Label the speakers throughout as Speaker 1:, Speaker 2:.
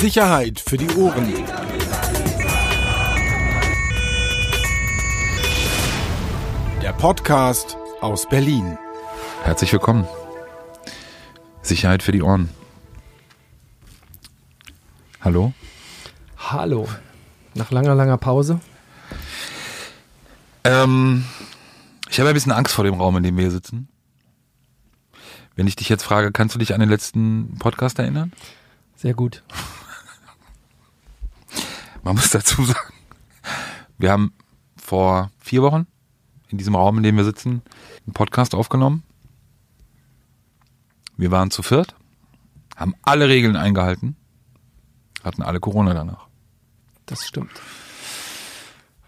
Speaker 1: Sicherheit für die Ohren. Der Podcast aus Berlin.
Speaker 2: Herzlich willkommen. Sicherheit für die Ohren. Hallo?
Speaker 3: Hallo. Nach langer, langer Pause.
Speaker 2: Ähm, ich habe ein bisschen Angst vor dem Raum, in dem wir hier sitzen. Wenn ich dich jetzt frage, kannst du dich an den letzten Podcast erinnern?
Speaker 3: Sehr gut.
Speaker 2: Man muss dazu sagen, wir haben vor vier Wochen in diesem Raum, in dem wir sitzen, einen Podcast aufgenommen. Wir waren zu viert, haben alle Regeln eingehalten, hatten alle Corona danach.
Speaker 3: Das stimmt.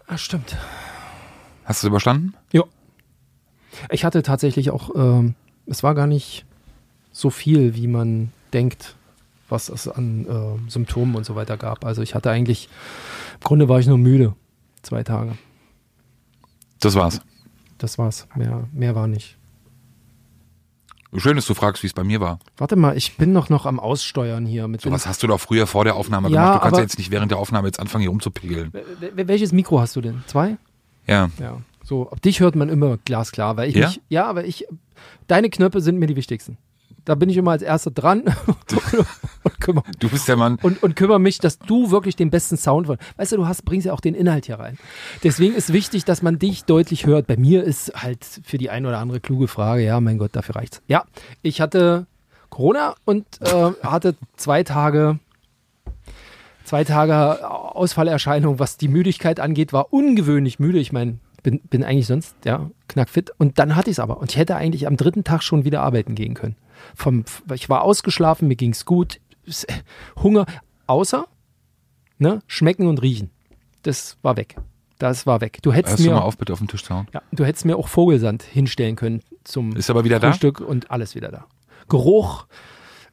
Speaker 3: Das stimmt.
Speaker 2: Hast du es überstanden?
Speaker 3: Ja. Ich hatte tatsächlich auch, ähm, es war gar nicht so viel, wie man denkt, was es an äh, Symptomen und so weiter gab. Also ich hatte eigentlich, im Grunde war ich nur müde. Zwei Tage.
Speaker 2: Das war's.
Speaker 3: Das war's. Mehr, mehr war nicht.
Speaker 2: Schön, dass du fragst, wie es bei mir war.
Speaker 3: Warte mal, ich bin noch noch am Aussteuern hier. Mit
Speaker 2: So was hast du doch früher vor der Aufnahme
Speaker 3: Ja,
Speaker 2: gemacht. Du kannst ja jetzt nicht während der Aufnahme jetzt anfangen, hier rumzupegeln.
Speaker 3: Wel- Welches Mikro hast du denn? Zwei?
Speaker 2: Ja.
Speaker 3: Ja. So, ab dich hört man immer glasklar, weil ich
Speaker 2: Ja?
Speaker 3: mich, ja, aber ich, deine Knöpfe sind mir die wichtigsten. Da bin ich immer als Erster dran und, kümmere,
Speaker 2: Du bist der Mann.
Speaker 3: und, und kümmere mich, dass du wirklich den besten Sound von. Weißt du, du hast, bringst ja auch den Inhalt hier rein. Deswegen ist wichtig, dass man dich deutlich hört. Bei mir ist halt für die ein oder andere kluge Frage, ja, mein Gott, dafür reicht's. Ja, ich hatte Corona und äh, hatte zwei Tage zwei Tage Ausfallerscheinung, was die Müdigkeit angeht, war ungewöhnlich müde. Ich meine, bin, bin eigentlich sonst ja knackfit. Und dann hatte ich es aber. Und ich hätte eigentlich am dritten Tag schon wieder arbeiten gehen können. Vom, ich war ausgeschlafen, mir ging es gut. Es- Hunger, außer ne, schmecken und riechen. Das war weg. Das war weg. Du hättest
Speaker 2: Hörst du
Speaker 3: mir,
Speaker 2: mal auf, bitte auf den Tisch zu hauen.
Speaker 3: ja, du hättest mir auch Vogelsand hinstellen können zum
Speaker 2: Ist aber wieder da?
Speaker 3: Frühstück und alles wieder da. Geruch,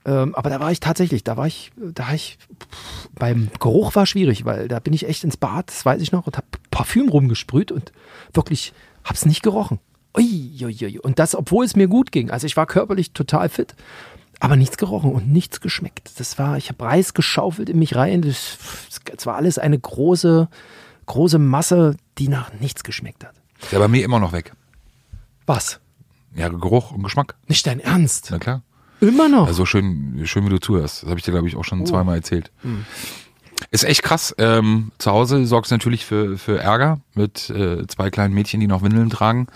Speaker 3: ähm, aber da war ich tatsächlich, da war ich, da war ich, pff, beim Geruch war schwierig, weil da bin ich echt ins Bad, das weiß ich noch, und hab Parfüm rumgesprüht und wirklich hab's nicht gerochen. Ui, ui, ui. Und das, obwohl es mir gut ging. Also ich war körperlich total fit, aber nichts gerochen und nichts geschmeckt. Das war, ich habe Reis geschaufelt in mich rein. Das, das war alles eine große, große Masse, die nach nichts geschmeckt hat.
Speaker 2: Ist ja bei mir immer noch weg.
Speaker 3: Was?
Speaker 2: Ja, Geruch und Geschmack.
Speaker 3: Nicht dein Ernst?
Speaker 2: Na klar.
Speaker 3: Immer noch?
Speaker 2: Also schön, schön wie du zuhörst. Das habe ich dir, glaube ich, auch schon zweimal erzählt. Ist echt krass. Ähm, zu Hause sorgt es natürlich für, für Ärger mit äh, zwei kleinen Mädchen, die noch Windeln tragen.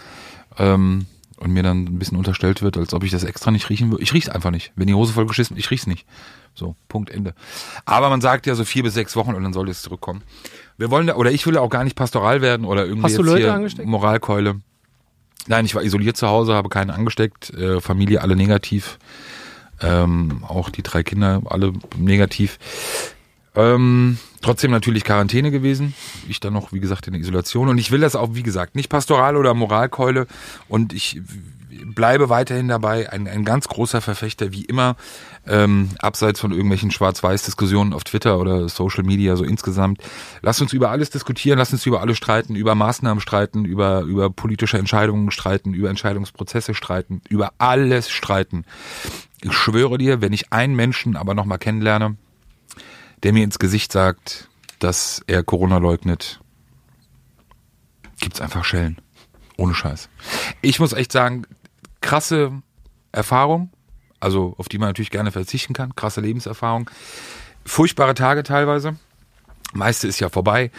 Speaker 2: Ähm, und mir dann ein bisschen unterstellt wird, als ob ich das extra nicht riechen würde. Ich riech's einfach nicht. Wenn die Hose voll geschissen, ich riech's nicht. So, Punkt, Ende. Aber man sagt ja so vier bis sechs Wochen und dann soll es zurückkommen. Wir wollen, da, oder ich will auch gar nicht pastoral werden oder irgendwie
Speaker 3: Hast du
Speaker 2: jetzt
Speaker 3: Leute
Speaker 2: hier
Speaker 3: angesteckt?
Speaker 2: Moralkeule. Nein, ich war isoliert zu Hause, habe keinen angesteckt, äh, Familie alle negativ. Ähm, auch die drei Kinder alle negativ. Ähm, trotzdem natürlich Quarantäne gewesen. Ich dann noch, wie gesagt, in der Isolation. Und ich will das auch, wie gesagt, nicht pastoral oder Moralkeule. Und ich bleibe weiterhin dabei, ein, ein ganz großer Verfechter, wie immer, ähm, abseits von irgendwelchen Schwarz-Weiß-Diskussionen auf Twitter oder Social Media, so insgesamt. Lasst uns über alles diskutieren, lasst uns über alles streiten, über Maßnahmen streiten, über, über politische Entscheidungen streiten, über Entscheidungsprozesse streiten, über alles streiten. Ich schwöre dir, wenn ich einen Menschen aber nochmal kennenlerne, der mir ins Gesicht sagt, dass er Corona leugnet, gibt's einfach Schellen. Ohne Scheiß. Ich muss echt sagen, krasse Erfahrung, also auf die man natürlich gerne verzichten kann, krasse Lebenserfahrung. Furchtbare Tage teilweise. Meiste ist ja vorbei,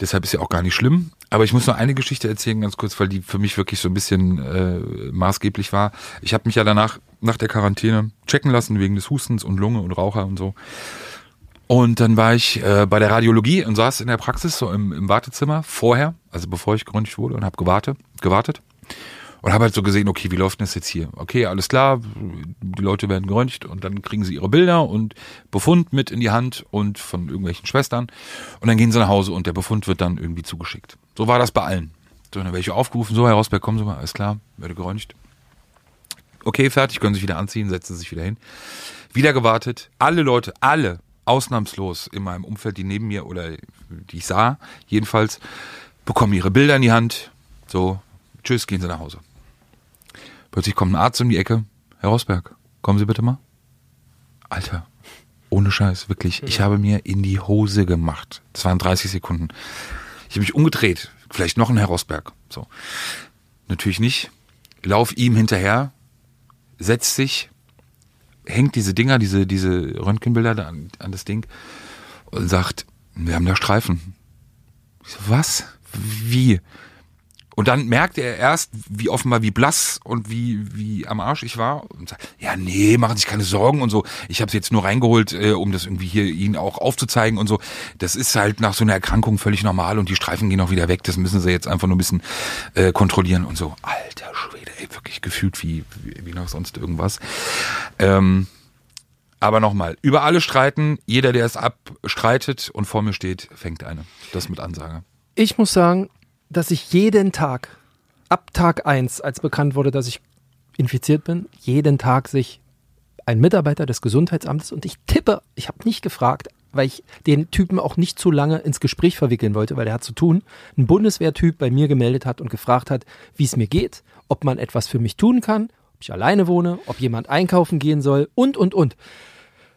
Speaker 2: deshalb ist ja auch gar nicht schlimm. Aber ich muss noch eine Geschichte erzählen, ganz kurz, weil die für mich wirklich so ein bisschen äh, maßgeblich war. Ich habe mich ja danach, nach der Quarantäne, checken lassen wegen des Hustens und Lunge und Raucher und so. Und dann war ich äh, bei der Radiologie und saß in der Praxis so im, im Wartezimmer vorher, also bevor ich geröntgt wurde und habe gewartet, gewartet und habe halt so gesehen, okay, wie läuft denn das jetzt hier? Okay, alles klar, die Leute werden geröntgt und dann kriegen sie ihre Bilder und Befund mit in die Hand und von irgendwelchen Schwestern und dann gehen sie nach Hause und der Befund wird dann irgendwie zugeschickt. So war das bei allen. So, dann welche aufgerufen, so Herr Rosberg, kommen Sie mal, alles klar, werde geröntgt. Okay, fertig, können sich wieder anziehen, setzen sich wieder hin. Wieder gewartet. Alle Leute, alle, ausnahmslos in meinem Umfeld, die neben mir oder die ich sah, jedenfalls, bekommen ihre Bilder in die Hand. So, tschüss, gehen sie nach Hause. Plötzlich kommt ein Arzt um die Ecke. Herr Rosberg, kommen Sie bitte mal. Alter, ohne Scheiß, wirklich. Ich habe mir in die Hose gemacht. Das waren 30 Sekunden. Ich habe mich umgedreht. Vielleicht noch ein Herr Rosberg. So. Natürlich nicht. Lauf ihm hinterher, setzt sich, hängt diese Dinger, diese, diese Röntgenbilder an, an das Ding und sagt, wir haben da Streifen. So, was? Wie? Und dann merkte er erst, wie offenbar, wie blass und wie, wie am Arsch ich war. Und sagt, ja, nee, machen Sie sich keine Sorgen und so. Ich habe es jetzt nur reingeholt, äh, um das irgendwie hier Ihnen auch aufzuzeigen und so. Das ist halt nach so einer Erkrankung völlig normal und die Streifen gehen auch wieder weg. Das müssen Sie jetzt einfach nur ein bisschen äh, kontrollieren und so. Alter Schwede, wirklich gefühlt wie, wie, noch sonst irgendwas. Ähm, aber nochmal, über alle streiten, jeder, der es abstreitet und vor mir steht, fängt eine. Das mit Ansage.
Speaker 3: Ich muss sagen, dass ich jeden Tag, ab Tag 1, als bekannt wurde, dass ich infiziert bin, jeden Tag sich ein Mitarbeiter des Gesundheitsamtes und ich tippe, ich habe nicht gefragt, weil ich den Typen auch nicht zu lange ins Gespräch verwickeln wollte, weil er hat zu tun, ein Bundeswehrtyp bei mir gemeldet hat und gefragt hat, wie es mir geht, ob man etwas für mich tun kann, ob ich alleine wohne, ob jemand einkaufen gehen soll und, und, und.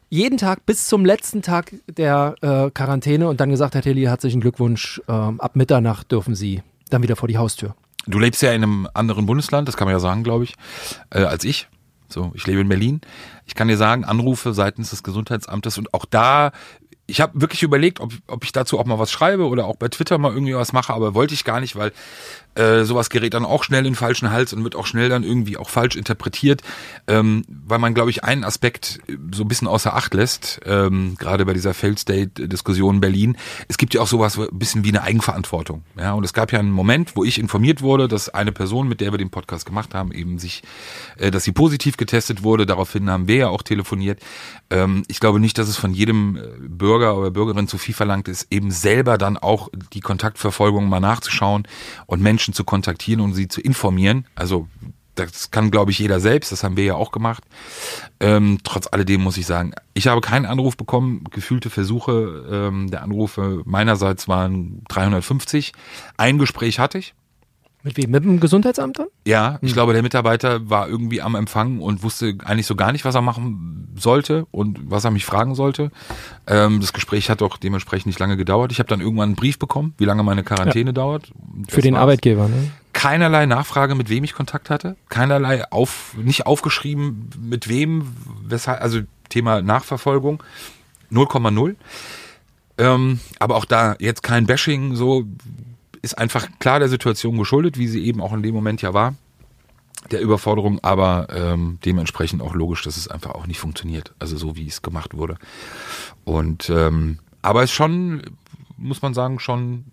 Speaker 3: Jeden Tag bis zum letzten Tag der äh, Quarantäne und dann gesagt, Herr Tilly, herzlichen Glückwunsch, ähm, ab Mitternacht dürfen Sie dann wieder vor die Haustür.
Speaker 2: Du lebst ja in einem anderen Bundesland, das kann man ja sagen, glaube ich, äh, als ich. So, ich lebe in Berlin. Ich kann dir sagen, Anrufe seitens des Gesundheitsamtes und auch da ich habe wirklich überlegt, ob, ob ich dazu auch mal was schreibe oder auch bei Twitter mal irgendwie was mache, aber wollte ich gar nicht, weil äh, sowas gerät dann auch schnell in falschen Hals und wird auch schnell dann irgendwie auch falsch interpretiert, ähm, weil man, glaube ich, einen Aspekt so ein bisschen außer Acht lässt, ähm, gerade bei dieser Failed State-Diskussion in Berlin. Es gibt ja auch sowas ein bisschen wie eine Eigenverantwortung. Ja, und es gab ja einen Moment, wo ich informiert wurde, dass eine Person, mit der wir den Podcast gemacht haben, eben sich, äh, dass sie positiv getestet wurde. Daraufhin haben wir ja auch telefoniert. Ähm, ich glaube nicht, dass es von jedem äh, Bürger oder Bürgerin zu viel verlangt ist, eben selber dann auch die Kontaktverfolgung mal nachzuschauen und Menschen Menschen zu kontaktieren und sie zu informieren. Also das kann, glaube ich, jeder selbst. Das haben wir ja auch gemacht. Ähm, trotz alledem muss ich sagen, ich habe keinen Anruf bekommen. Gefühlte Versuche ähm, der Anrufe meinerseits waren 350. Ein Gespräch hatte ich.
Speaker 3: Mit wem? Mit dem Gesundheitsamt dann?
Speaker 2: Ja, ich hm. glaube, der Mitarbeiter war irgendwie am Empfang und wusste eigentlich so gar nicht, was er machen sollte und was er mich fragen sollte. Ähm, das Gespräch hat auch dementsprechend nicht lange gedauert. Ich habe dann irgendwann einen Brief bekommen, wie lange meine Quarantäne ja. dauert.
Speaker 3: Das Für den war's. Arbeitgeber, ne?
Speaker 2: Keinerlei Nachfrage, mit wem ich Kontakt hatte. Keinerlei auf, nicht aufgeschrieben, mit wem, weshalb, also Thema Nachverfolgung. 0,0. Ähm, aber auch da jetzt kein Bashing, so ist einfach klar der Situation geschuldet, wie sie eben auch in dem Moment ja war, der Überforderung, aber ähm, dementsprechend auch logisch, dass es einfach auch nicht funktioniert, also so wie es gemacht wurde. Und ähm, aber es ist schon, muss man sagen, schon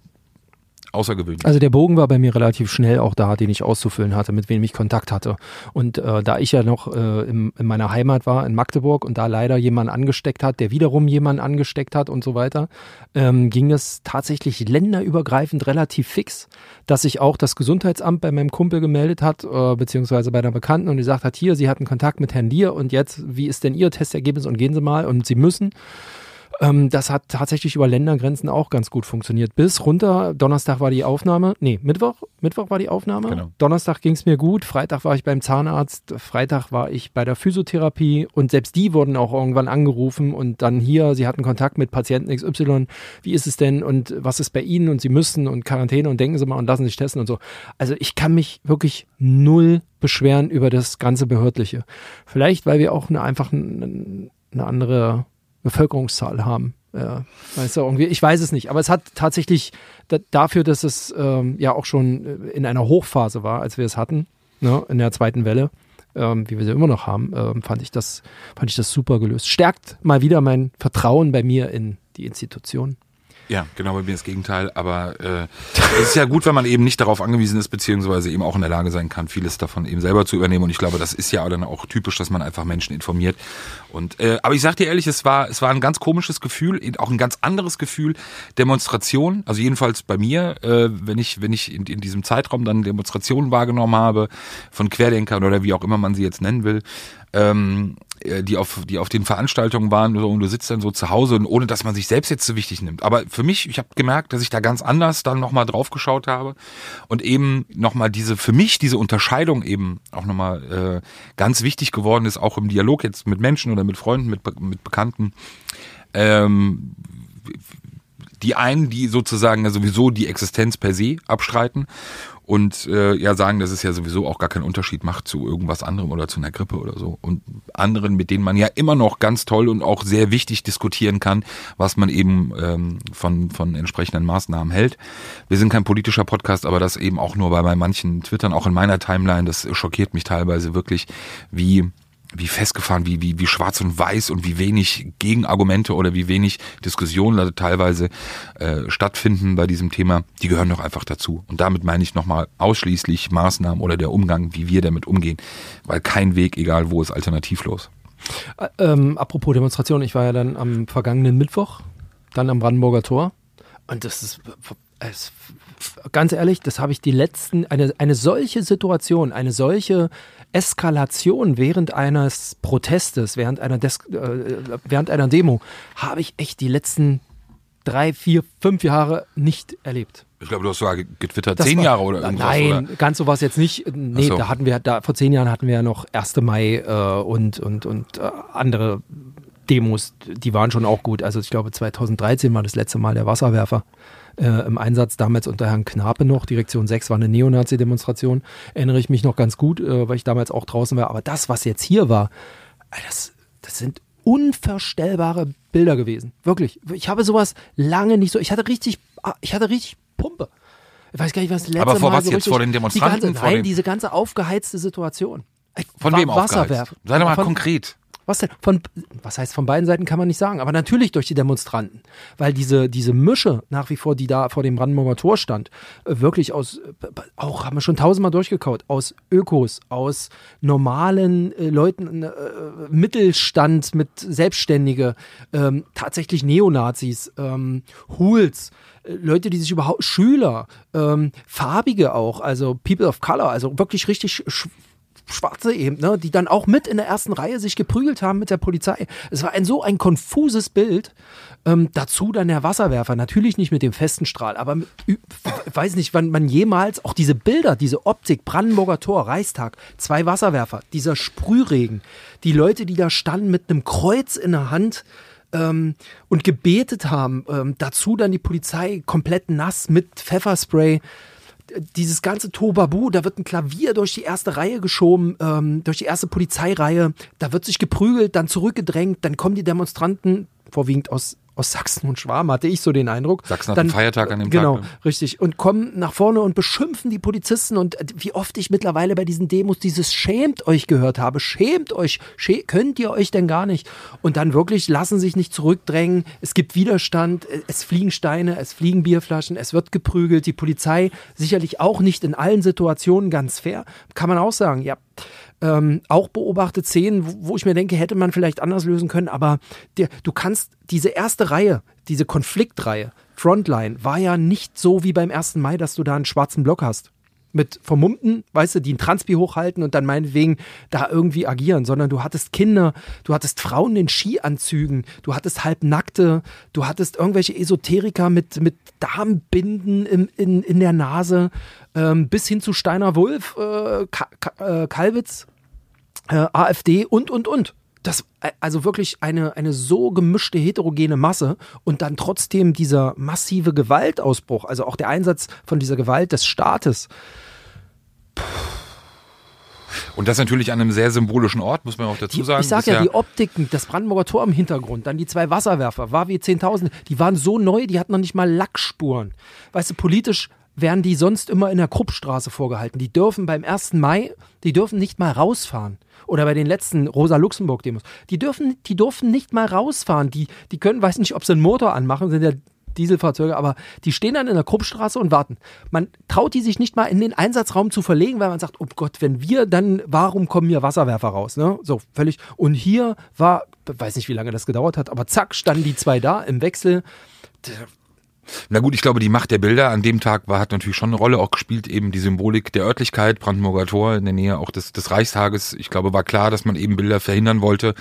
Speaker 2: außergewöhnlich.
Speaker 3: Also der Bogen war bei mir relativ schnell auch da, den ich auszufüllen hatte, mit wem ich Kontakt hatte. Und äh, da ich ja noch äh, im, in meiner Heimat war, in Magdeburg, und da leider jemand angesteckt hat, der wiederum jemanden angesteckt hat und so weiter, ähm, ging es tatsächlich länderübergreifend relativ fix, dass sich auch das Gesundheitsamt bei meinem Kumpel gemeldet hat, äh, beziehungsweise bei einer Bekannten und gesagt hat, hier, Sie hatten Kontakt mit Herrn Lier und jetzt, wie ist denn Ihr Testergebnis und gehen Sie mal und Sie müssen. Ähm, das hat tatsächlich über Ländergrenzen auch ganz gut funktioniert. Bis runter, Donnerstag war die Aufnahme, nee, Mittwoch, Mittwoch war die Aufnahme. Genau. Donnerstag ging es mir gut, Freitag war ich beim Zahnarzt, Freitag war ich bei der Physiotherapie und selbst die wurden auch irgendwann angerufen und dann hier, sie hatten Kontakt mit Patienten XY, wie ist es denn und was ist bei Ihnen und Sie müssen und Quarantäne und denken Sie mal und lassen sich testen und so. Also ich kann mich wirklich null beschweren über das ganze Behördliche. Vielleicht, weil wir auch eine, einfach eine, eine andere Bevölkerungszahl haben. Ja, weißt du, irgendwie, ich weiß es nicht, aber es hat tatsächlich da, dafür, dass es ähm, ja auch schon äh, in einer Hochphase war, als wir es hatten, ne, in der zweiten Welle, ähm, wie wir sie immer noch haben, ähm, fand ich das, fand ich das super gelöst. Stärkt mal wieder mein Vertrauen bei mir in die Institution.
Speaker 2: Ja, genau bei mir das Gegenteil. Aber äh, es ist ja gut, wenn man eben nicht darauf angewiesen ist, beziehungsweise eben auch in der Lage sein kann, vieles davon eben selber zu übernehmen. Und ich glaube, das ist ja dann auch typisch, dass man einfach Menschen informiert. Und äh, aber ich sag dir ehrlich, es war es war ein ganz komisches Gefühl, auch ein ganz anderes Gefühl Demonstration. Also jedenfalls bei mir, äh, wenn ich wenn ich in, in diesem Zeitraum dann Demonstrationen wahrgenommen habe von Querdenkern oder wie auch immer man sie jetzt nennen will ähm, äh, die auf die auf den Veranstaltungen waren und du sitzt dann so zu Hause und ohne dass man sich selbst jetzt so wichtig nimmt. Aber für mich, ich habe gemerkt, dass ich da ganz anders dann nochmal drauf geschaut habe und eben nochmal diese für mich diese Unterscheidung eben auch nochmal äh, ganz wichtig geworden ist, auch im Dialog jetzt mit Menschen oder mit Freunden, mit, mit Bekannten. Ähm, die einen, die sozusagen sowieso die Existenz per se abstreiten und äh, ja sagen, dass es ja sowieso auch gar keinen Unterschied macht zu irgendwas anderem oder zu einer Grippe oder so. Und anderen, mit denen man ja immer noch ganz toll und auch sehr wichtig diskutieren kann, was man eben ähm, von, von entsprechenden Maßnahmen hält. Wir sind kein politischer Podcast, aber das eben auch nur bei, bei manchen Twittern, auch in meiner Timeline, das schockiert mich teilweise wirklich, wie wie festgefahren, wie, wie, wie schwarz und weiß und wie wenig Gegenargumente oder wie wenig Diskussionen teilweise äh, stattfinden bei diesem Thema, die gehören doch einfach dazu. Und damit meine ich nochmal ausschließlich Maßnahmen oder der Umgang, wie wir damit umgehen, weil kein Weg, egal wo, ist alternativlos.
Speaker 3: Äh, ähm, apropos Demonstration, ich war ja dann am vergangenen Mittwoch, dann am Brandenburger Tor und das ist, es, ganz ehrlich, das habe ich die letzten, eine, eine solche Situation, eine solche Eskalation während eines Protestes, während einer, Des äh, während einer Demo, habe ich echt die letzten drei, vier, fünf Jahre nicht erlebt.
Speaker 2: Ich glaube, du hast sogar getwittert, das zehn war, Jahre oder irgendwas.
Speaker 3: Nein,
Speaker 2: oder?
Speaker 3: ganz so war es jetzt nicht. Nee, so. da hatten wir, da vor zehn Jahren hatten wir ja noch 1. Mai äh, und, und, und äh, andere Demos, die waren schon auch gut. Also ich glaube 2013 war das letzte Mal der Wasserwerfer äh, im Einsatz, damals unter Herrn Knape noch. Direktion 6 war eine Neonazi-Demonstration. Erinnere ich mich noch ganz gut, äh, weil ich damals auch draußen war. Aber das, was jetzt hier war, das, das sind unvorstellbare Bilder gewesen. Wirklich. Ich habe sowas lange nicht so. Ich hatte richtig, ah, ich hatte richtig Pumpe. Ich weiß gar nicht, was letzte
Speaker 2: Aber vor
Speaker 3: Mal
Speaker 2: was
Speaker 3: so
Speaker 2: jetzt? Vor den Demonstranten?
Speaker 3: Die ganze, nein, diese ganze aufgeheizte Situation.
Speaker 2: Von wem aufgeheizt? Sei doch mal
Speaker 3: von,
Speaker 2: konkret.
Speaker 3: Was denn? Von, was heißt von beiden Seiten kann man nicht sagen, aber natürlich durch die Demonstranten. Weil diese, diese Mische nach wie vor, die da vor dem Brandenburger Tor stand, äh, wirklich aus, äh, auch haben wir schon tausendmal durchgekaut, aus Ökos, aus normalen äh, Leuten, äh, Mittelstand mit Selbstständige, ähm, tatsächlich Neonazis, ähm, Hools, äh, Leute, die sich überhaupt, Schüler, ähm, Farbige auch, also People of Color, also wirklich richtig Schwarze eben, ne, die dann auch mit in der ersten Reihe sich geprügelt haben mit der Polizei. Es war ein so ein konfuses Bild. Ähm, dazu dann der Wasserwerfer, natürlich nicht mit dem festen Strahl, aber mit, weiß nicht, wann man jemals auch diese Bilder, diese Optik, Brandenburger Tor, Reichstag, zwei Wasserwerfer, dieser Sprühregen, die Leute, die da standen mit einem Kreuz in der Hand, ähm, und gebetet haben. Ähm, dazu dann die Polizei komplett nass mit Pfefferspray dieses ganze Tobabu, da wird ein Klavier durch die erste Reihe geschoben, ähm, durch die erste Polizeireihe, da wird sich geprügelt, dann zurückgedrängt, dann kommen die Demonstranten, vorwiegend aus aus Sachsen und Schwarm, hatte ich so den Eindruck.
Speaker 2: Sachsen hat dann, einen Feiertag an dem
Speaker 3: genau,
Speaker 2: Tag.
Speaker 3: Genau, richtig. Und kommen nach vorne und beschimpfen die Polizisten. Und wie oft ich mittlerweile bei diesen Demos dieses Schämt euch gehört habe. Schämt euch. Schä könnt ihr euch denn gar nicht? Und dann wirklich lassen sich nicht zurückdrängen. Es gibt Widerstand. Es fliegen Steine, es fliegen Bierflaschen, es wird geprügelt. Die Polizei sicherlich auch nicht in allen Situationen ganz fair. Kann man auch sagen, ja ähm, auch beobachtet Szenen, wo, wo, ich mir denke, hätte man vielleicht anders lösen können, aber der, du kannst diese erste Reihe, diese Konfliktreihe, Frontline, war ja nicht so wie beim 1. Mai, dass du da einen schwarzen Block hast mit Vermummten, weißt du, die einen Transpi hochhalten und dann meinetwegen da irgendwie agieren, sondern du hattest Kinder, du hattest Frauen in Skianzügen, du hattest Halbnackte, du hattest irgendwelche Esoteriker mit, mit Darmbinden in, in, in der Nase, ähm, bis hin zu Steiner Wulf, äh, Ka Ka äh, Kalwitz, äh, AfD und, und, und. Das, äh, also wirklich eine, eine so gemischte heterogene Masse und dann trotzdem dieser massive Gewaltausbruch, also auch der Einsatz von dieser Gewalt des Staates.
Speaker 2: Und das natürlich an einem sehr symbolischen Ort, muss man auch dazu sagen.
Speaker 3: Die, ich sag ja, ja, die Optiken, das Brandenburger Tor im Hintergrund, dann die zwei Wasserwerfer, war wie 10.000, die waren so neu, die hatten noch nicht mal Lackspuren. Weißt du, politisch werden die sonst immer in der Kruppstraße vorgehalten. Die dürfen beim 1. Mai, die dürfen nicht mal rausfahren. Oder bei den letzten Rosa-Luxemburg-Demos. Die dürfen, die dürfen nicht mal rausfahren. Die, die können, weiß nicht, ob sie einen Motor anmachen, sind ja Dieselfahrzeuge, aber die stehen dann in der Kruppstraße und warten. Man traut die sich nicht mal in den Einsatzraum zu verlegen, weil man sagt, oh Gott, wenn wir, dann warum kommen hier Wasserwerfer raus? Ne? So, völlig. Und hier war, weiß nicht, wie lange das gedauert hat, aber zack, standen die zwei da im Wechsel
Speaker 2: Na gut, ich glaube, die Macht der Bilder an dem Tag war, hat natürlich schon eine Rolle auch gespielt, eben die Symbolik der Örtlichkeit, Brandenburger Tor in der Nähe auch des, des Reichstages. Ich glaube, war klar, dass man eben Bilder verhindern wollte,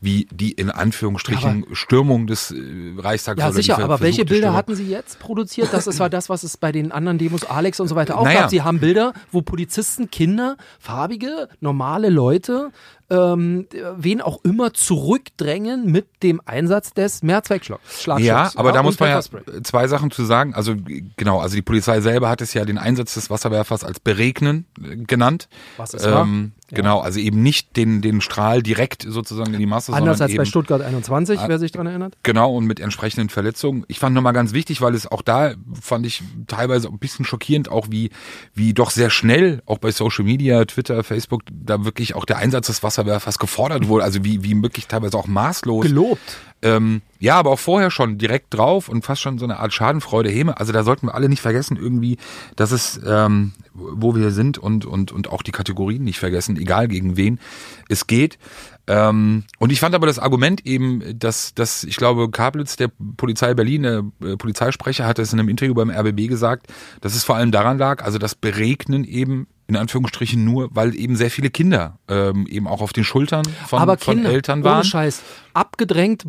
Speaker 2: wie die in Anführungsstrichen Stürmung des äh, Reichstags.
Speaker 3: Ja, sicher, aber welche Bilder
Speaker 2: Stürmung.
Speaker 3: hatten Sie jetzt produziert? Das ist, war das, was es bei den anderen Demos Alex und so weiter auch
Speaker 2: Naja.
Speaker 3: gab. Sie haben Bilder, wo Polizisten, Kinder, farbige, normale Leute, ähm, wen auch immer zurückdrängen mit dem Einsatz des Mehrzweckschlagschutzes.
Speaker 2: Ja, aber da
Speaker 3: und
Speaker 2: muss man ja zwei Sachen zu sagen. Also genau, also die Polizei selber hat es ja den Einsatz des Wasserwerfers als Beregnen äh, genannt.
Speaker 3: Was es war.
Speaker 2: Genau, also eben nicht den, den Strahl direkt sozusagen in die Masse,
Speaker 3: Anders als bei Stuttgart 21, wer sich dran erinnert.
Speaker 2: Genau, und mit entsprechenden Verletzungen. Ich fand nochmal ganz wichtig, weil es auch da fand ich teilweise ein bisschen schockierend, auch wie, wie doch sehr schnell, auch bei Social Media, Twitter, Facebook, da wirklich auch der Einsatz des Wasserwerfers gefordert wurde. Also wie, wie wirklich teilweise auch maßlos.
Speaker 3: Gelobt.
Speaker 2: Ähm, ja, aber auch vorher schon direkt drauf und fast schon so eine Art Schadenfreude, Häme. Also da sollten wir alle nicht vergessen irgendwie, dass es, ähm, wo wir sind und, und, und auch die Kategorien nicht vergessen, egal gegen wen es geht. Ähm, und ich fand aber das Argument eben, dass, dass ich glaube, Kablitz, der Polizei Berlin, der äh, Polizeisprecher, hat es in einem Interview beim RBB gesagt, dass es vor allem daran lag, also das Beregnen eben in Anführungsstrichen nur, weil eben sehr viele Kinder ähm, eben auch auf den Schultern von,
Speaker 3: aber
Speaker 2: von
Speaker 3: Kinder,
Speaker 2: Eltern
Speaker 3: ohne
Speaker 2: waren.
Speaker 3: Scheiß, abgedrängt,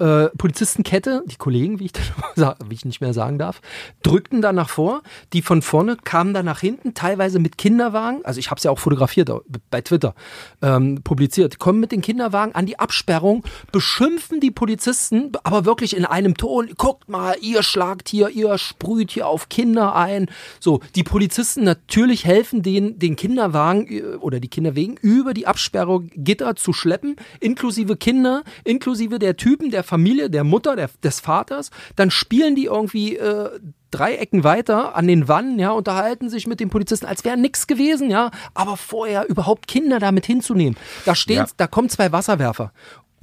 Speaker 3: äh, Polizistenkette, die Kollegen, wie ich, wie ich nicht mehr sagen darf, drückten dann nach vor, die von vorne kamen dann nach hinten, teilweise mit Kinderwagen, also ich habe es ja auch fotografiert bei Twitter, ähm, publiziert, kommen mit den Kinderwagen an die Absperrung, beschimpfen die Polizisten, aber wirklich in einem Ton, guckt mal, ihr schlagt hier, ihr sprüht hier auf Kinder ein, so, die Polizisten natürlich helfen den, den Kinderwagen äh, oder die Kinderwegen über die Absperrung Gitter zu schleppen, inklusive Kinder, inklusive der Typen, der Familie, der Mutter, der, des Vaters. Dann spielen die irgendwie äh, drei Ecken weiter an den Wannen, ja, unterhalten sich mit den Polizisten, als wäre nichts gewesen, ja. Aber vorher überhaupt Kinder damit hinzunehmen. Da stehen,
Speaker 2: Ja.
Speaker 3: da kommen zwei Wasserwerfer.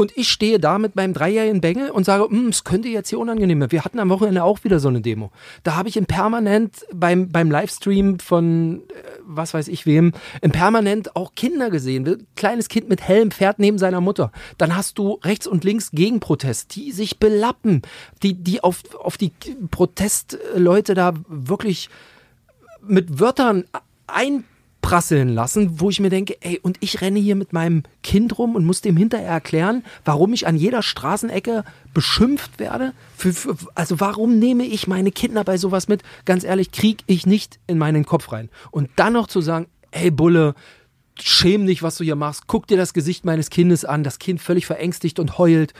Speaker 3: Und ich stehe da mit meinem dreijährigen Bengel und sage, "Hm, es könnte jetzt hier unangenehm werden. Wir hatten am Wochenende auch wieder so eine Demo. Da habe ich in permanent beim, beim Livestream von äh, was weiß ich wem, in permanent auch Kinder gesehen. Kleines Kind mit Helm fährt neben seiner Mutter. Dann hast du rechts und links Gegenprotest, die sich belappen, die, die auf, auf die Protestleute da wirklich mit Wörtern einprasseln lassen, wo ich mir denke, ey, und ich renne hier mit meinem Kind rum und muss dem hinterher erklären, warum ich an jeder Straßenecke beschimpft werde. Für, für, also warum nehme ich meine Kinder bei sowas mit? Ganz ehrlich, krieg ich nicht in meinen Kopf rein. Und dann noch zu sagen, ey Bulle, schäm dich, was du hier machst, guck dir das Gesicht meines Kindes an, das Kind völlig verängstigt und heult.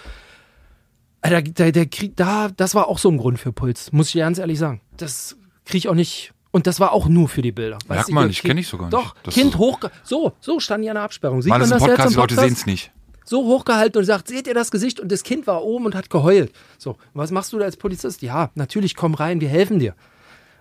Speaker 3: Alter, der, der Krieg, da, das war auch so ein Grund für Puls, muss ich ganz ehrlich sagen. Das kriege ich auch nicht. Und das war auch nur für die Bilder.
Speaker 2: Merkt man, ich
Speaker 3: Kind-
Speaker 2: kenn ich sogar nicht.
Speaker 3: Doch,
Speaker 2: Das
Speaker 3: Kind
Speaker 2: so-
Speaker 3: hoch. So, so stand hier der Absperrung. Sieht
Speaker 2: das
Speaker 3: man
Speaker 2: ist ein
Speaker 3: das
Speaker 2: Podcast,
Speaker 3: jetzt
Speaker 2: die
Speaker 3: im
Speaker 2: Leute
Speaker 3: Podcast?
Speaker 2: sehen es nicht.
Speaker 3: so hochgehalten und sagt, seht ihr das Gesicht? Und das Kind war oben und hat geheult. So, was machst du da als Polizist? Ja, natürlich, komm rein, wir helfen dir.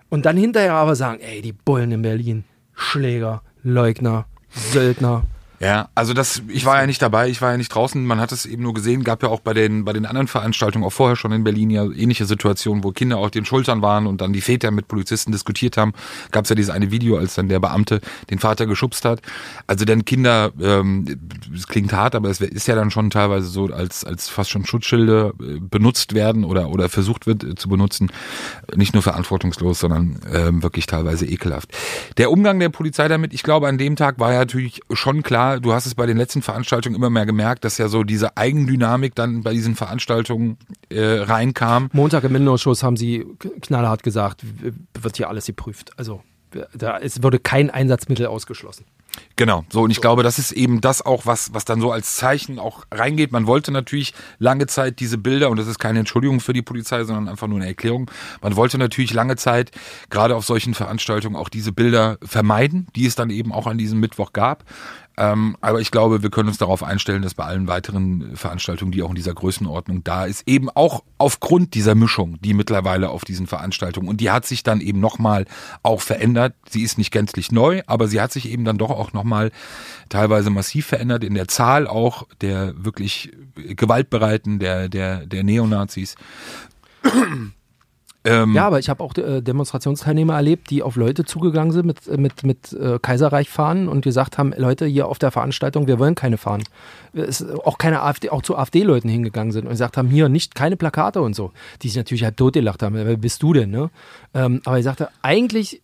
Speaker 3: Und dann hinterher aber sagen, ey, die Bullen in Berlin, Schläger, Leugner, Söldner.
Speaker 2: Ja, also das, ich war ja nicht dabei, ich war ja nicht draußen, man hat es eben nur gesehen, gab ja auch bei den, bei den anderen Veranstaltungen, auch vorher schon in Berlin ja ähnliche Situationen, wo Kinder auf den Schultern waren und dann die Väter mit Polizisten diskutiert haben. Gab es ja dieses eine Video, als dann der Beamte den Vater geschubst hat. Also dann Kinder, ähm, klingt hart, aber es ist ja dann schon teilweise so, als, als fast schon Schutzschilde äh, benutzt werden oder, oder versucht wird äh, zu benutzen. Nicht nur verantwortungslos, sondern ähm, wirklich teilweise ekelhaft. Der Umgang der Polizei damit, ich glaube, an dem Tag war ja natürlich schon klar, du hast es bei den letzten Veranstaltungen immer mehr gemerkt, dass ja so diese Eigendynamik dann bei diesen Veranstaltungen äh, reinkam.
Speaker 3: Montag im Innenausschuss haben sie knallhart gesagt, wird hier alles geprüft. Also da, es wurde kein Einsatzmittel ausgeschlossen.
Speaker 2: Genau, so und ich glaube, das ist eben das auch, was, was dann so als Zeichen auch reingeht. Man wollte natürlich lange Zeit diese Bilder, und das ist keine Entschuldigung für die Polizei, sondern einfach nur eine Erklärung. Man wollte natürlich lange Zeit, gerade auf solchen Veranstaltungen, auch diese Bilder vermeiden, die es dann eben auch an diesem Mittwoch gab. Ähm, aber ich glaube, wir können uns darauf einstellen, dass bei allen weiteren Veranstaltungen, die auch in dieser Größenordnung da ist, eben auch aufgrund dieser Mischung, die mittlerweile auf diesen Veranstaltungen, und die hat sich dann eben nochmal auch verändert. Sie ist nicht gänzlich neu, aber sie hat sich eben dann doch auch nochmal teilweise massiv verändert in der Zahl auch der wirklich gewaltbereiten, der, der, der Neonazis. Ähm,
Speaker 3: Ja, aber ich habe auch äh, Demonstrationsteilnehmer erlebt, die auf Leute zugegangen sind mit, mit, mit äh, Kaiserreich-Fahnen und gesagt haben, Leute, hier auf der Veranstaltung, wir wollen keine Fahnen. Es, auch keine AfD, auch zu AfD-Leuten hingegangen sind und gesagt haben, hier nicht keine Plakate und so. Die sich natürlich halb totgelacht haben, wer bist du denn, ne? Ähm, aber ich sagte, eigentlich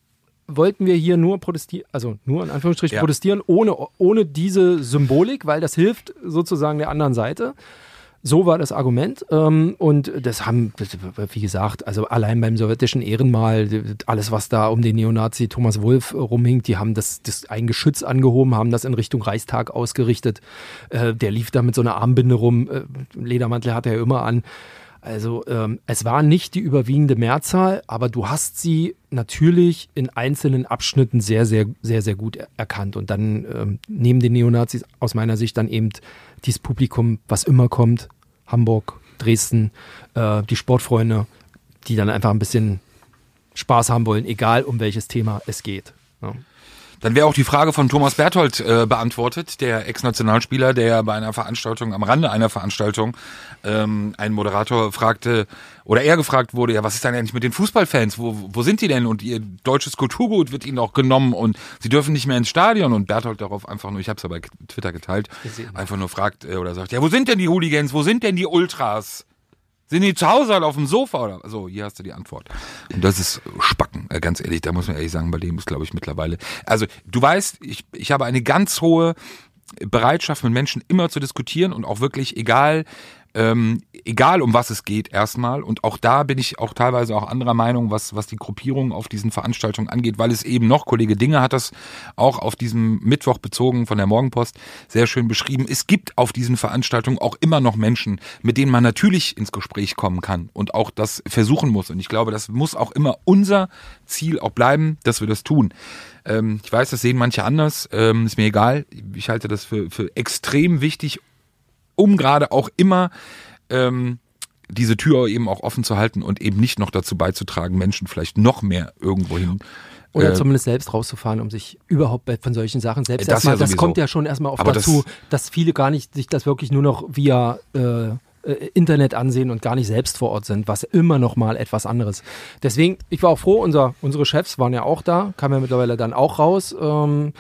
Speaker 3: wollten wir hier nur protestieren, also nur in Anführungsstrichen
Speaker 2: Ja.
Speaker 3: protestieren, ohne, ohne diese Symbolik, weil das hilft sozusagen der anderen Seite. So war das Argument. Ähm, und das haben, wie gesagt, also allein beim sowjetischen Ehrenmal, alles, was da um den Neonazi Thomas Wolf rumhing, die haben das, das ein Geschütz angehoben, haben das in Richtung Reichstag ausgerichtet. Äh, der lief da mit so einer Armbinde rum. Äh, Ledermantel hat er immer an. Also ähm, es war nicht die überwiegende Mehrzahl, aber du hast sie natürlich in einzelnen Abschnitten sehr, sehr, sehr, sehr gut er erkannt. Und dann ähm, neben den Neonazis aus meiner Sicht dann eben dieses Publikum, was immer kommt, Hamburg, Dresden, äh, die Sportfreunde, die dann einfach ein bisschen Spaß haben wollen, egal um welches Thema es geht. Ja.
Speaker 2: Dann wäre auch die Frage von Thomas Berthold äh, beantwortet, der Ex-Nationalspieler, der bei einer Veranstaltung, am Rande einer Veranstaltung, ähm, ein Moderator fragte, oder er gefragt wurde, ja, was ist denn eigentlich mit den Fußballfans? Wo, wo sind die denn? Und ihr deutsches Kulturgut wird ihnen auch genommen und sie dürfen nicht mehr ins Stadion. Und Berthold darauf einfach nur, ich habe es ja bei Twitter geteilt, einfach nur fragt äh, oder sagt, ja, wo sind denn die Hooligans? Wo sind denn die Ultras? Sind die zu Hause oder auf dem Sofa oder so? Hier hast du die Antwort. Und das ist Spacken, äh, ganz ehrlich. Da muss man ehrlich sagen, bei dem ist, glaube ich, mittlerweile. Also, du weißt, ich, ich habe eine ganz hohe Bereitschaft, mit Menschen immer zu diskutieren und auch wirklich, egal, ähm, egal um was es geht, erstmal. Und auch da bin ich auch teilweise auch anderer Meinung, was, was die Gruppierung auf diesen Veranstaltungen angeht, weil es eben noch, Kollege Dinge hat das auch auf diesem Mittwoch bezogen von der Morgenpost sehr schön beschrieben. Es gibt auf diesen Veranstaltungen auch immer noch Menschen, mit denen man natürlich ins Gespräch kommen kann und auch das versuchen muss. Und ich glaube, das muss auch immer unser Ziel auch bleiben, dass wir das tun. Ähm, ich weiß, das sehen manche anders, ähm, ist mir egal. Ich halte das für, für extrem wichtig, um gerade auch immer ähm, diese Tür eben auch offen zu halten und eben nicht noch dazu beizutragen, Menschen vielleicht noch mehr irgendwo hin.
Speaker 3: Oder
Speaker 2: äh,
Speaker 3: zumindest selbst rauszufahren, um sich überhaupt von solchen Sachen selbst
Speaker 2: Das
Speaker 3: erstmal,
Speaker 2: ja
Speaker 3: das kommt ja schon erstmal oft
Speaker 2: Aber das-
Speaker 3: dazu, dass viele gar nicht sich das wirklich nur noch via äh, äh, Internet ansehen und gar nicht selbst vor Ort sind, was immer noch mal etwas anderes. Deswegen, ich war auch froh, unser, unsere Chefs waren ja auch da, kam ja mittlerweile dann auch raus. Ähm,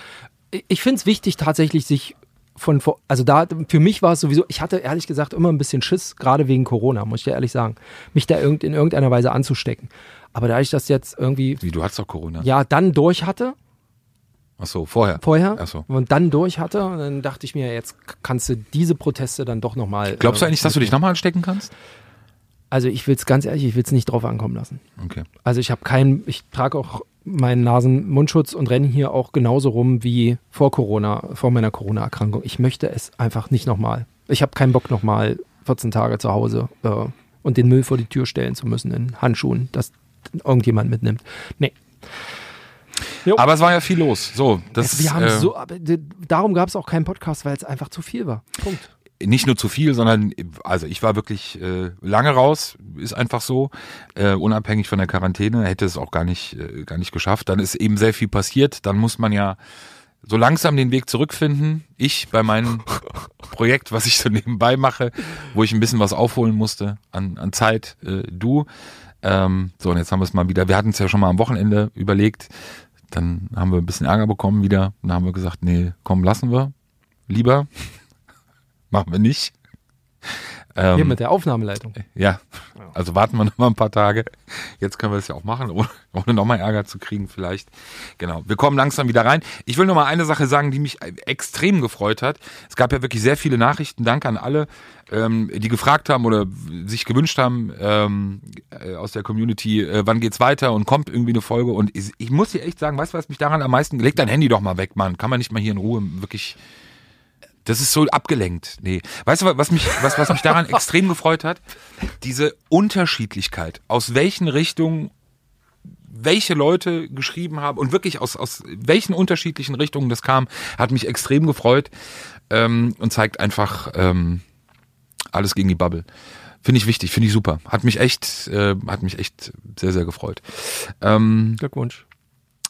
Speaker 3: ich finde es wichtig, tatsächlich sich von, vor- also da, für mich war es sowieso, ich hatte ehrlich gesagt immer ein bisschen Schiss, gerade wegen Corona, muss ich dir ehrlich sagen, mich da irgend, in irgendeiner Weise anzustecken. Aber da ich das jetzt irgendwie,
Speaker 2: Wie, du hattest doch Corona.
Speaker 3: ja, dann durch hatte,
Speaker 2: Ach so, vorher.
Speaker 3: vorher
Speaker 2: Ach so.
Speaker 3: und dann durch hatte. Und dann dachte ich mir, jetzt kannst du diese Proteste dann doch nochmal.
Speaker 2: Glaubst du eigentlich, dass du dich nochmal anstecken kannst?
Speaker 3: Also ich will es ganz ehrlich, ich will es nicht drauf ankommen lassen.
Speaker 2: Okay.
Speaker 3: Also ich habe keinen, ich trage auch meinen Nasen-Mundschutz und renne hier auch genauso rum wie vor Corona, vor meiner Corona-Erkrankung. Ich möchte es einfach nicht nochmal. Ich habe keinen Bock nochmal 14 Tage zu Hause äh, und den Müll vor die Tür stellen zu müssen in Handschuhen, dass irgendjemand mitnimmt. Nee.
Speaker 2: Aber es war ja viel los. So, das
Speaker 3: wir haben
Speaker 2: äh,
Speaker 3: so, darum gab es auch keinen Podcast, weil es einfach zu viel war. Punkt.
Speaker 2: Nicht nur zu viel, sondern also ich war wirklich äh, lange raus, ist einfach so, äh, unabhängig von der Quarantäne, hätte es auch gar nicht äh, gar nicht geschafft. Dann ist eben sehr viel passiert. Dann muss man ja so langsam den Weg zurückfinden. Ich bei meinem Projekt, was ich so nebenbei mache, wo ich ein bisschen was aufholen musste an, an Zeit. Äh, du. Ähm, so, und jetzt haben wir es mal wieder. Wir hatten es ja schon mal am Wochenende überlegt. Dann haben wir ein bisschen Ärger bekommen wieder. Dann haben wir gesagt, nee, komm, lassen wir. Lieber. Machen wir nicht. Ähm,
Speaker 3: Hier mit der Aufnahmeleitung.
Speaker 2: ja, also warten wir noch mal ein paar Tage. Jetzt können wir es ja auch machen, ohne, ohne nochmal Ärger zu kriegen vielleicht. Genau, wir kommen langsam wieder rein. Ich will noch mal eine Sache sagen, die mich extrem gefreut hat. Es gab ja wirklich sehr viele Nachrichten. Danke an alle, ähm, die gefragt haben oder sich gewünscht haben ähm, äh, aus der Community, äh, wann geht's weiter und kommt irgendwie eine Folge. Und ich, ich muss dir echt sagen, weißt du, was mich daran am meisten... Leg dein Handy doch mal weg, Mann. Kann man nicht mal hier in Ruhe wirklich... Das ist so abgelenkt. Nee. Weißt du, was mich, was, was mich daran extrem gefreut hat? Diese Unterschiedlichkeit. Aus welchen Richtungen welche Leute geschrieben haben und wirklich aus, aus welchen unterschiedlichen Richtungen das kam, hat mich extrem gefreut ähm, und zeigt einfach ähm, alles gegen die Bubble. Finde ich wichtig, finde ich super. Hat mich echt, äh, hat mich echt sehr, sehr gefreut. Ähm,
Speaker 3: Glückwunsch.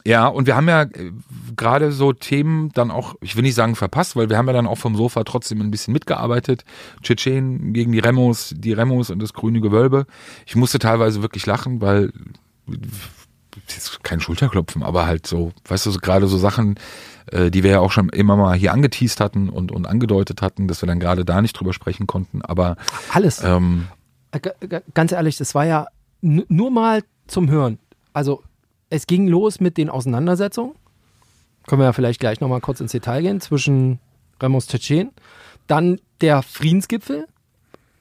Speaker 2: Ja, und wir haben ja äh, gerade so Themen dann auch, ich will nicht sagen verpasst, weil wir haben ja dann auch vom Sofa trotzdem ein bisschen mitgearbeitet. Tschetschen gegen die Remos, die Remos und das grüne Gewölbe. Ich musste teilweise wirklich lachen, weil jetzt kein Schulterklopfen, aber halt so, weißt du, so gerade so Sachen, äh, die wir ja auch schon immer mal hier angeteased hatten und, und angedeutet hatten, dass wir dann gerade da nicht drüber sprechen konnten. Aber
Speaker 3: Alles.
Speaker 2: ähm,
Speaker 3: Äh, Ganz ehrlich, das war ja nur mal zum Hören. Also es ging los mit den Auseinandersetzungen. Können wir ja vielleicht gleich nochmal kurz ins Detail gehen zwischen Remos Tschetschen. Dann der Friedensgipfel.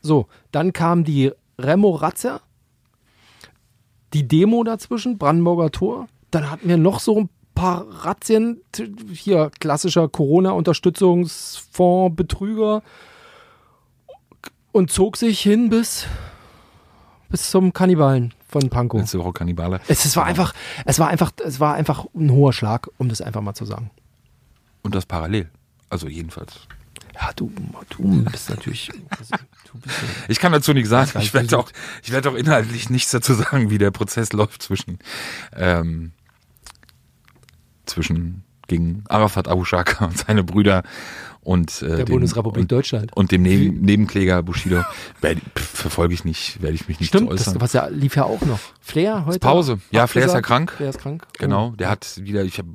Speaker 3: So, dann kam die Remo-Ratze. Die Demo dazwischen, Brandenburger Tor. Dann hatten wir noch so ein paar Razzien. Hier klassischer Corona-Unterstützungsfonds, Betrüger. Und zog sich hin bis, bis zum Kannibalen von Pankow.
Speaker 2: letzte Woche Kannibale.
Speaker 3: Es, es war einfach, es war einfach, es war einfach ein hoher Schlag, um das einfach mal zu sagen.
Speaker 2: Und das parallel. Also jedenfalls.
Speaker 3: Ja, du, du bist natürlich. Du bist,
Speaker 2: Ich kann dazu nichts sagen. Ich werde auch, ich werde auch inhaltlich nichts dazu sagen, wie der Prozess läuft zwischen, ähm, zwischen gegen Arafat Abu Shaka und seine Brüder und äh,
Speaker 3: der
Speaker 2: dem-
Speaker 3: Bundesrepublik
Speaker 2: und,
Speaker 3: Deutschland.
Speaker 2: und dem Neben Nebenkläger Bushido. Verfolge ich nicht, werde ich mich nicht
Speaker 3: Stimmt,
Speaker 2: zu
Speaker 3: das,
Speaker 2: äußern.
Speaker 3: was ja lief ja auch noch. Flair heute.
Speaker 2: Pause. Ja, Flair ist ja krank.
Speaker 3: Flair ist krank.
Speaker 2: Genau, der hat wieder, ich habe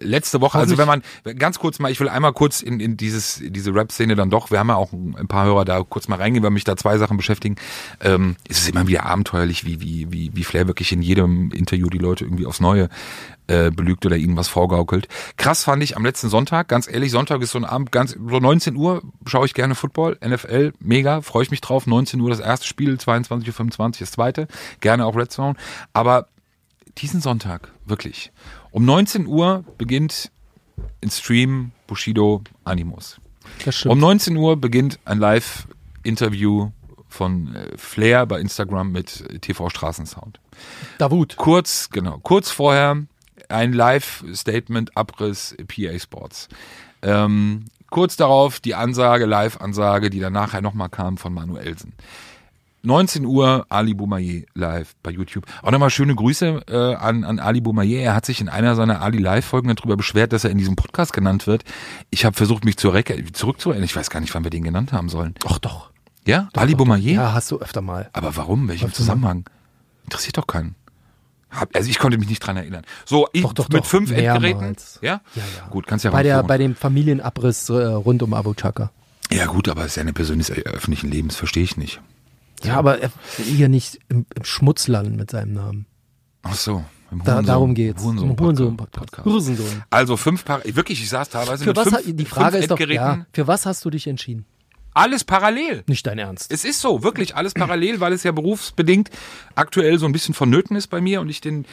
Speaker 2: letzte Woche, also wenn man ganz kurz mal, ich will einmal kurz in, in dieses diese Rap-Szene dann doch, wir haben ja auch ein paar Hörer da kurz mal reingehen, weil mich da zwei Sachen beschäftigen. Ähm, es ist immer wieder abenteuerlich, wie wie wie wie Flair wirklich in jedem Interview die Leute irgendwie aufs Neue äh, belügt oder ihnen was vorgaukelt. Krass fand ich am letzten Sonntag, ganz ehrlich, Sonntag ist so ein Abend, ganz so 19 Uhr schaue ich gerne Football, NFL, mega, freue ich mich drauf. 19 Uhr das erste Spiel, 22.25 Uhr das zweite, gerne auch Red Zone. Aber diesen Sonntag, wirklich. Um 19 Uhr beginnt in Stream Bushido Animus. Um 19 Uhr beginnt ein Live-Interview von äh, Flair bei Instagram mit äh, TV Straßensound.
Speaker 3: Davut.
Speaker 2: Kurz, genau, kurz vorher ein Live-Statement Abriss PA Sports. Ähm, kurz darauf die Ansage, Live-Ansage, die dann nachher nochmal kam von Manuelsen. 19 Uhr Ali Boumaier live bei YouTube. Auch nochmal schöne Grüße äh, an, an Ali Boumaier. Er hat sich in einer seiner Ali Live-Folgen darüber beschwert, dass er in diesem Podcast genannt wird. Ich habe versucht, mich zurück, zurückzuerinnern. Ich weiß gar nicht, wann wir den genannt haben sollen.
Speaker 3: Doch, doch.
Speaker 2: Ja? Ali Boumaier?
Speaker 3: Ja, hast du öfter mal.
Speaker 2: Aber warum? Welchem. Zusammenhang? Interessiert doch keinen. Also ich konnte mich nicht dran erinnern. So, ich
Speaker 3: Doch, doch,
Speaker 2: mit
Speaker 3: doch.
Speaker 2: fünf Endgeräten. Ja?
Speaker 3: Ja, ja.
Speaker 2: Gut, kannst ja
Speaker 3: Bei, der, bei dem Familienabriss äh, rund um Abu Chaka.
Speaker 2: Ja gut, aber es ist ja eine Person des öffentlichen Lebens, verstehe ich nicht.
Speaker 3: Ja, aber er will hier nicht im, im Schmutz landen mit seinem Namen.
Speaker 2: Ach so. Im
Speaker 3: Da,
Speaker 2: Hurensohn-
Speaker 3: darum geht's.
Speaker 2: Hurensohn-
Speaker 3: Im Hurensohn-Podcast.
Speaker 2: Podcast.
Speaker 3: Hurensohn.
Speaker 2: Also fünf Paar, wirklich, ich saß teilweise
Speaker 3: Für
Speaker 2: mit
Speaker 3: was
Speaker 2: fünf,
Speaker 3: die
Speaker 2: fünf
Speaker 3: Frage ist doch,
Speaker 2: Endgeräten.
Speaker 3: ja, für was hast du dich entschieden?
Speaker 2: Alles parallel.
Speaker 3: Nicht dein Ernst.
Speaker 2: Es ist so, wirklich alles parallel, weil es ja berufsbedingt aktuell so ein bisschen vonnöten ist bei mir und ich den,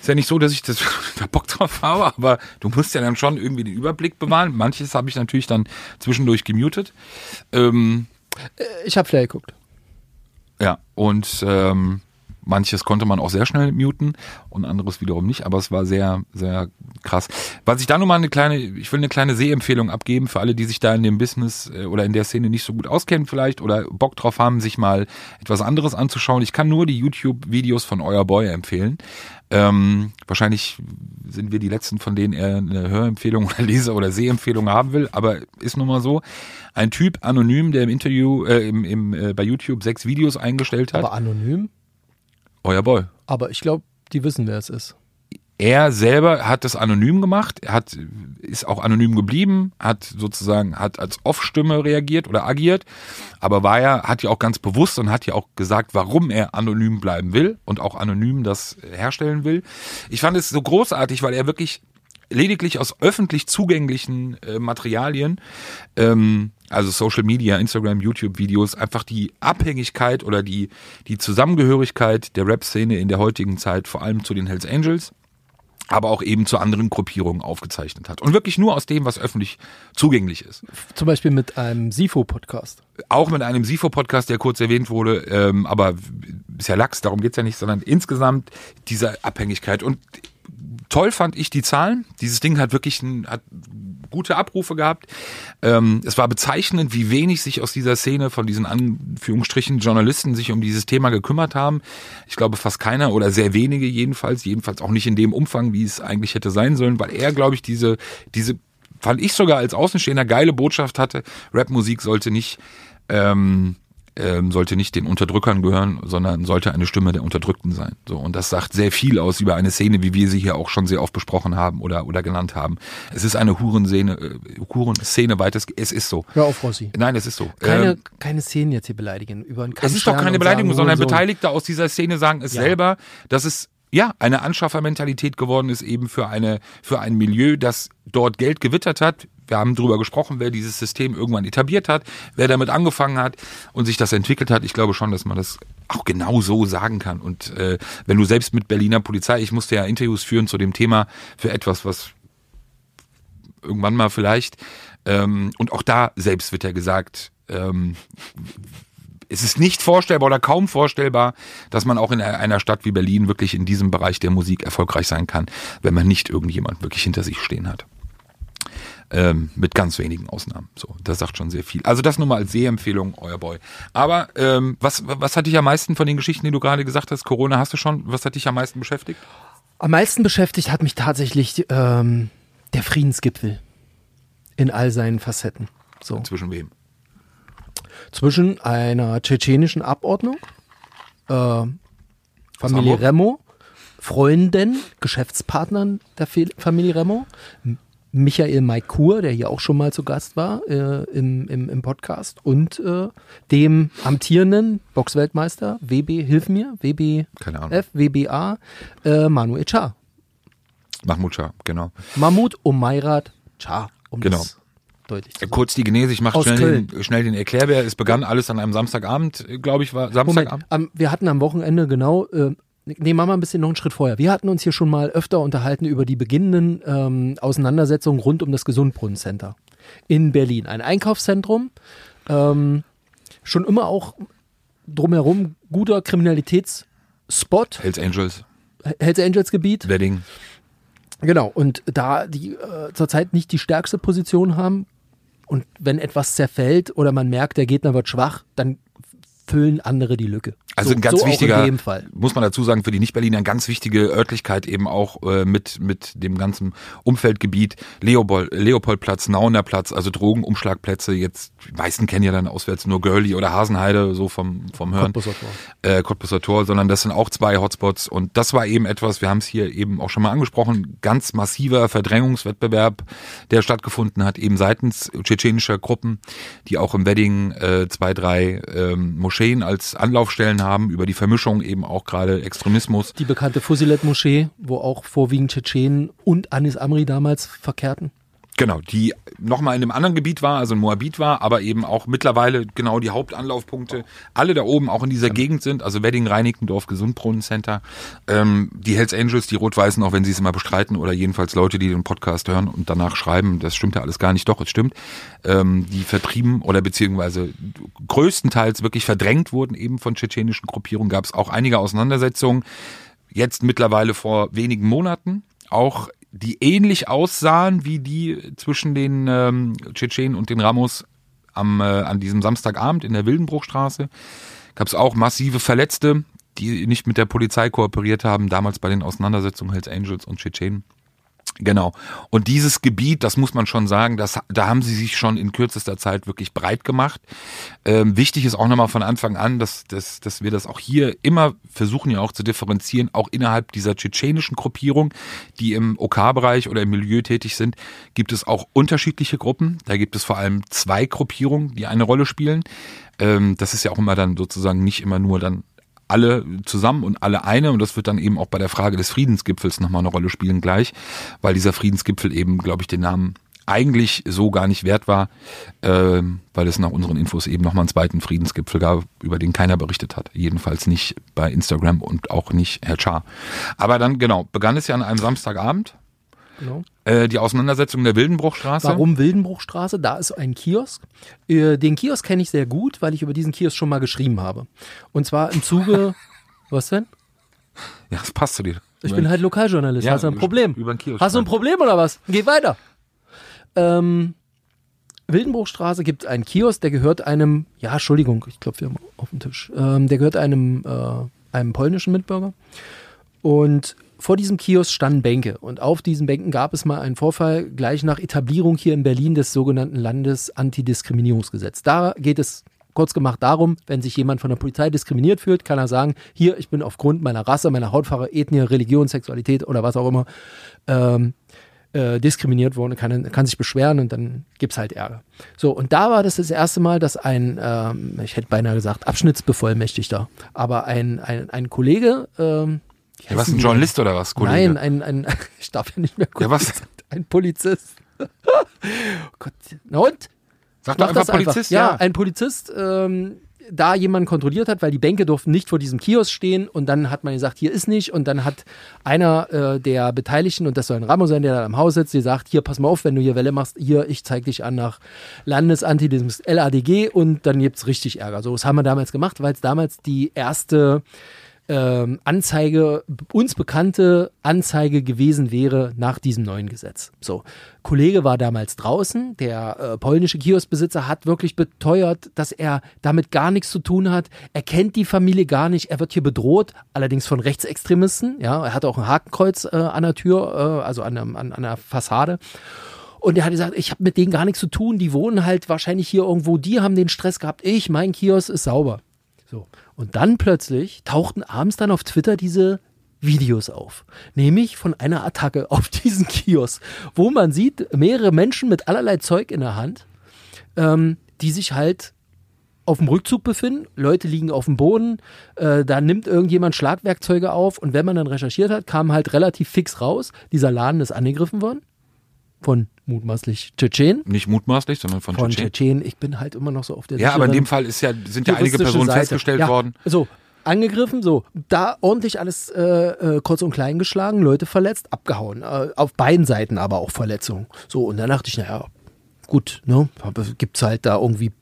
Speaker 2: ist ja nicht so, dass ich das da Bock drauf habe, aber du musst ja dann schon irgendwie den Überblick bewahren. Manches habe ich natürlich dann zwischendurch gemutet. Ähm,
Speaker 3: Ich habe Flair geguckt.
Speaker 2: ja, und ähm, manches konnte man auch sehr schnell muten und anderes wiederum nicht, aber es war sehr, sehr krass. Was ich da nur mal eine kleine, ich will eine kleine Sehempfehlung abgeben für alle, die sich da in dem Business äh, oder in der Szene nicht so gut auskennen vielleicht oder Bock drauf haben, sich mal etwas anderes anzuschauen. Ich kann nur die YouTube-Videos von Euer Boy empfehlen. Ähm, wahrscheinlich sind wir die letzten, von denen er eine Hörempfehlung oder Leser- oder Sehempfehlung haben will, aber ist nun mal so. Ein Typ anonym, der im Interview, äh, im, im, äh, bei YouTube sechs Videos eingestellt hat.
Speaker 3: Aber anonym.
Speaker 2: Euer Boy.
Speaker 3: Aber ich glaube, die wissen, wer es ist.
Speaker 2: Er selber hat das anonym gemacht, er hat, ist auch anonym geblieben, hat sozusagen, hat als Off-Stimme reagiert oder agiert, aber war ja, hat ja auch ganz bewusst und hat ja auch gesagt, warum er anonym bleiben will und auch anonym das herstellen will. Ich fand es so großartig, weil er wirklich lediglich aus öffentlich zugänglichen äh, Materialien, ähm, also Social Media, Instagram, YouTube-Videos, einfach die Abhängigkeit oder die, die Zusammengehörigkeit der Rap-Szene in der heutigen Zeit, vor allem zu den Hells Angels, aber auch eben zu anderen Gruppierungen aufgezeichnet hat. Und wirklich nur aus dem, was öffentlich zugänglich ist.
Speaker 3: Zum Beispiel mit einem Sifo-Podcast.
Speaker 2: Auch mit einem SIFO-Podcast, der kurz erwähnt wurde, ähm, aber ist ja Lachs, darum geht's ja nicht, sondern insgesamt diese Abhängigkeit. Und toll fand ich die Zahlen. Dieses Ding hat wirklich ein, hat gute Abrufe gehabt. Ähm, es war bezeichnend, wie wenig sich aus dieser Szene von diesen Anführungsstrichen Journalisten sich um dieses Thema gekümmert haben. Ich glaube fast keiner oder sehr wenige jedenfalls, jedenfalls auch nicht in dem Umfang, wie es eigentlich hätte sein sollen, weil er, glaube ich, diese, diese, fand ich sogar als Außenstehender geile Botschaft hatte. Rapmusik sollte nicht ähm, ähm, sollte nicht den Unterdrückern gehören, sondern sollte eine Stimme der Unterdrückten sein. So und das sagt sehr viel aus über eine Szene, wie wir sie hier auch schon sehr oft besprochen haben oder oder genannt haben. Es ist eine Hurenszene, äh, Hurenszene weiters. Es ist so.
Speaker 3: Hör auf, Rossi.
Speaker 2: Nein, es ist so.
Speaker 3: Keine,
Speaker 2: Ähm,
Speaker 3: keine Szenen jetzt hier beleidigen. Über einen
Speaker 2: es ist doch keine Beleidigung,
Speaker 3: sagen,
Speaker 2: sondern. Beteiligte aus dieser Szene sagen es
Speaker 3: Ja.
Speaker 2: selber, dass es ja eine Anschaffermentalität geworden ist eben für eine für ein Milieu, das dort Geld gewittert hat. Wir haben darüber gesprochen, wer dieses System irgendwann etabliert hat, wer damit angefangen hat und sich das entwickelt hat. Ich glaube schon, dass man das auch genau so sagen kann. Und äh, wenn du selbst mit Berliner Polizei, ich musste ja Interviews führen zu dem Thema für etwas, was irgendwann mal vielleicht. Ähm, und auch da selbst wird ja gesagt, ähm, es ist nicht vorstellbar oder kaum vorstellbar, dass man auch in einer Stadt wie Berlin wirklich in diesem Bereich der Musik erfolgreich sein kann, wenn man nicht irgendjemand wirklich hinter sich stehen hat. Ähm, mit ganz wenigen Ausnahmen. So, das sagt schon sehr viel. Also das nur mal als Sehempfehlung, euer Boy. Aber ähm, was, was hat dich am meisten von den Geschichten, die du gerade gesagt hast, Corona hast du schon, was hat dich am meisten beschäftigt?
Speaker 3: Am meisten beschäftigt hat mich tatsächlich ähm, der Friedensgipfel in all seinen Facetten. So.
Speaker 2: Zwischen wem?
Speaker 3: Zwischen einer tschetschenischen Abordnung, äh, Familie? Remo, Freunden, Geschäftspartnern der Familie Remo, Michael Maikur, der hier auch schon mal zu Gast war äh, im, im, im Podcast, und äh, dem amtierenden Boxweltmeister WB, hilf mir, WBF,
Speaker 2: Keine Ahnung.
Speaker 3: WBA, äh, Manu Echar.
Speaker 2: Mahmoud Shah, genau.
Speaker 3: Mahmoud Omairat Char, um
Speaker 2: Genau.
Speaker 3: das deutlich zu sagen.
Speaker 2: Kurz die Genese, ich mache schnell den, schnell den Erklärbär. Es begann alles an einem Samstagabend, glaube ich, war
Speaker 3: Moment,
Speaker 2: Samstagabend.
Speaker 3: am, wir hatten am Wochenende genau, äh, nee, machen wir ein bisschen noch einen Schritt vorher. Wir hatten uns hier schon mal öfter unterhalten über die beginnenden ähm, Auseinandersetzungen rund um das Gesundbrunnen-Center in Berlin. Ein Einkaufszentrum, ähm, schon immer auch drumherum guter Kriminalitätsspot,
Speaker 2: Hells Angels,
Speaker 3: Hells Angels Gebiet.
Speaker 2: Wedding.
Speaker 3: Genau, und da die äh, zurzeit nicht die stärkste Position haben und wenn etwas zerfällt oder man merkt, der Gegner wird schwach, dann füllen andere die Lücke.
Speaker 2: Also
Speaker 3: so,
Speaker 2: ein ganz
Speaker 3: so
Speaker 2: wichtiger, muss man dazu sagen, für die Nicht-Berliner eine ganz wichtige Örtlichkeit eben auch äh, mit, mit dem ganzen Umfeldgebiet. Leopold, Leopoldplatz, Naunerplatz, also Drogenumschlagplätze. Jetzt, die meisten kennen ja dann auswärts nur Görli oder Hasenheide, so vom, vom Hören.
Speaker 3: Cottbuser Tor.
Speaker 2: äh, Tor, sondern das sind auch zwei Hotspots und das war eben etwas, wir haben es hier eben auch schon mal angesprochen, ganz massiver Verdrängungswettbewerb, der stattgefunden hat, eben seitens tschetschenischer Gruppen, die auch im Wedding äh, zwei, drei ähm, Moscheen als Anlaufstellen haben, über die Vermischung eben auch gerade Extremismus.
Speaker 3: Die bekannte Fusilet-Moschee, wo auch vorwiegend Tschetschenen und Anis Amri damals verkehrten.
Speaker 2: Genau, die nochmal in einem anderen Gebiet war, also in Moabit war, aber eben auch mittlerweile genau die Hauptanlaufpunkte, alle da oben auch in dieser Gegend sind, also Wedding, Reinickendorf, Gesundbrunnencenter, ähm, die Hells Angels, die Rot-Weißen, auch wenn sie es immer bestreiten, oder jedenfalls Leute, die den Podcast hören und danach schreiben, das stimmt ja alles gar nicht, doch, es stimmt, ähm, die vertrieben oder beziehungsweise größtenteils wirklich verdrängt wurden eben von tschetschenischen Gruppierungen, gab es auch einige Auseinandersetzungen, jetzt mittlerweile vor wenigen Monaten, auch die ähnlich aussahen wie die zwischen den ähm, Tschetschenen und den Ramos am, äh, an diesem Samstagabend in der Wildenbruchstraße. Gab es auch massive Verletzte, die nicht mit der Polizei kooperiert haben, damals bei den Auseinandersetzungen Hells Angels und Tschetschenen. Genau. Und dieses Gebiet, das muss man schon sagen, das, da haben sie sich schon in kürzester Zeit wirklich breit gemacht. Ähm, wichtig ist auch nochmal von Anfang an, dass, dass, dass wir das auch hier immer versuchen ja auch zu differenzieren, auch innerhalb dieser tschetschenischen Gruppierung, die im OK-Bereich oder im Milieu tätig sind, gibt es auch unterschiedliche Gruppen. Da gibt es vor allem zwei Gruppierungen, die eine Rolle spielen. Ähm, das ist ja auch immer dann sozusagen nicht immer nur dann alle zusammen und alle eine und das wird dann eben auch bei der Frage des Friedensgipfels nochmal eine Rolle spielen gleich, weil dieser Friedensgipfel eben, glaube ich, den Namen eigentlich so gar nicht wert war, ähm, weil es nach unseren Infos eben nochmal einen zweiten Friedensgipfel gab, über den keiner berichtet hat. Jedenfalls nicht bei Instagram und auch nicht Herr Char. Aber dann, genau, begann es ja an einem Samstagabend,
Speaker 3: Genau.
Speaker 2: äh, die Auseinandersetzung der Wildenbruchstraße.
Speaker 3: Warum Wildenbruchstraße? Da ist ein Kiosk. Äh, Den Kiosk kenne ich sehr gut, weil ich über diesen Kiosk schon mal geschrieben habe. Und zwar im Zuge. Was denn?
Speaker 2: Ja, das passt zu dir.
Speaker 3: Ich bin halt Lokaljournalist.
Speaker 2: Ja,
Speaker 3: Hast du ein Problem?
Speaker 2: über den Kiosk
Speaker 3: Hast du ein. Problem oder was? Geh weiter. ähm, Wildenbruchstraße gibt es einen Kiosk, der gehört einem, ja, Entschuldigung, ich klopfe hier mal auf den Tisch, ähm, der gehört einem, äh, einem polnischen Mitbürger. Und vor diesem Kiosk standen Bänke und auf diesen Bänken gab es mal einen Vorfall gleich nach Etablierung hier in Berlin des sogenannten Landesantidiskriminierungsgesetzes. Da geht es kurz gemacht darum, wenn sich jemand von der Polizei diskriminiert fühlt, kann er sagen, hier, ich bin aufgrund meiner Rasse, meiner Hautfarbe, Ethnie, Religion, Sexualität oder was auch immer ähm, äh, diskriminiert worden, kann, kann sich beschweren und dann gibt es halt Ärger. So, und da war das das erste Mal, dass ein, ähm, ich hätte beinahe gesagt, Abschnittsbevollmächtigter, aber ein, ein, ein Kollege, ähm,
Speaker 2: ja, was, ein Journalist oder was, Kollege?
Speaker 3: Nein, ein, ein, ich darf ja nicht mehr
Speaker 2: Ja, was?
Speaker 3: Ein Polizist. oh Gott. Na und?
Speaker 2: Sag doch einfach
Speaker 3: das einfach.
Speaker 2: Polizist,
Speaker 3: ja.
Speaker 2: ja.
Speaker 3: ein Polizist, ähm, da jemanden kontrolliert hat, weil die Bänke durften nicht vor diesem Kiosk stehen und dann hat man gesagt, hier ist nicht und dann hat einer äh, der Beteiligten, und das soll ein Ramo sein, der da am Haus sitzt, gesagt, hier, pass mal auf, wenn du hier Welle machst, hier, ich zeig dich an nach Landesantidiskriminierungs LADG und dann gibt's richtig Ärger. So, das haben wir damals gemacht, weil es damals die erste ähm, Anzeige, uns bekannte Anzeige gewesen wäre nach diesem neuen Gesetz. So, Kollege war damals draußen, der äh, polnische Kioskbesitzer hat wirklich beteuert, dass er damit gar nichts zu tun hat. Er kennt die Familie gar nicht, er wird hier bedroht, allerdings von Rechtsextremisten. Ja, er hat auch ein Hakenkreuz äh, an der Tür, äh, also an, an, an der Fassade. Und er hat gesagt, ich habe mit denen gar nichts zu tun, die wohnen halt wahrscheinlich hier irgendwo, die haben den Stress gehabt, ich, mein Kiosk ist sauber. So. Und dann plötzlich tauchten abends dann auf Twitter diese Videos auf. Nämlich von einer Attacke auf diesen Kiosk, wo man sieht, mehrere Menschen mit allerlei Zeug in der Hand, ähm, die sich halt auf dem Rückzug befinden. Leute liegen auf dem Boden, äh, da nimmt irgendjemand Schlagwerkzeuge auf und wenn man dann recherchiert hat, kam halt relativ fix raus, dieser Laden ist angegriffen worden von mutmaßlich Tschetschenen.
Speaker 2: Nicht mutmaßlich, sondern von,
Speaker 3: Von
Speaker 2: Tschetschen.
Speaker 3: Tschetschenen, ich bin halt immer noch so auf der
Speaker 2: Ja, aber in dem Fall ist ja, sind ja einige Personen
Speaker 3: Seite.
Speaker 2: festgestellt
Speaker 3: ja,
Speaker 2: worden.
Speaker 3: So, angegriffen, so, da ordentlich alles äh, äh, kurz und klein geschlagen, Leute verletzt, abgehauen. Äh, auf beiden Seiten aber auch Verletzungen. So, und dann dachte ich, naja, gut, ne, gibt's halt da irgendwie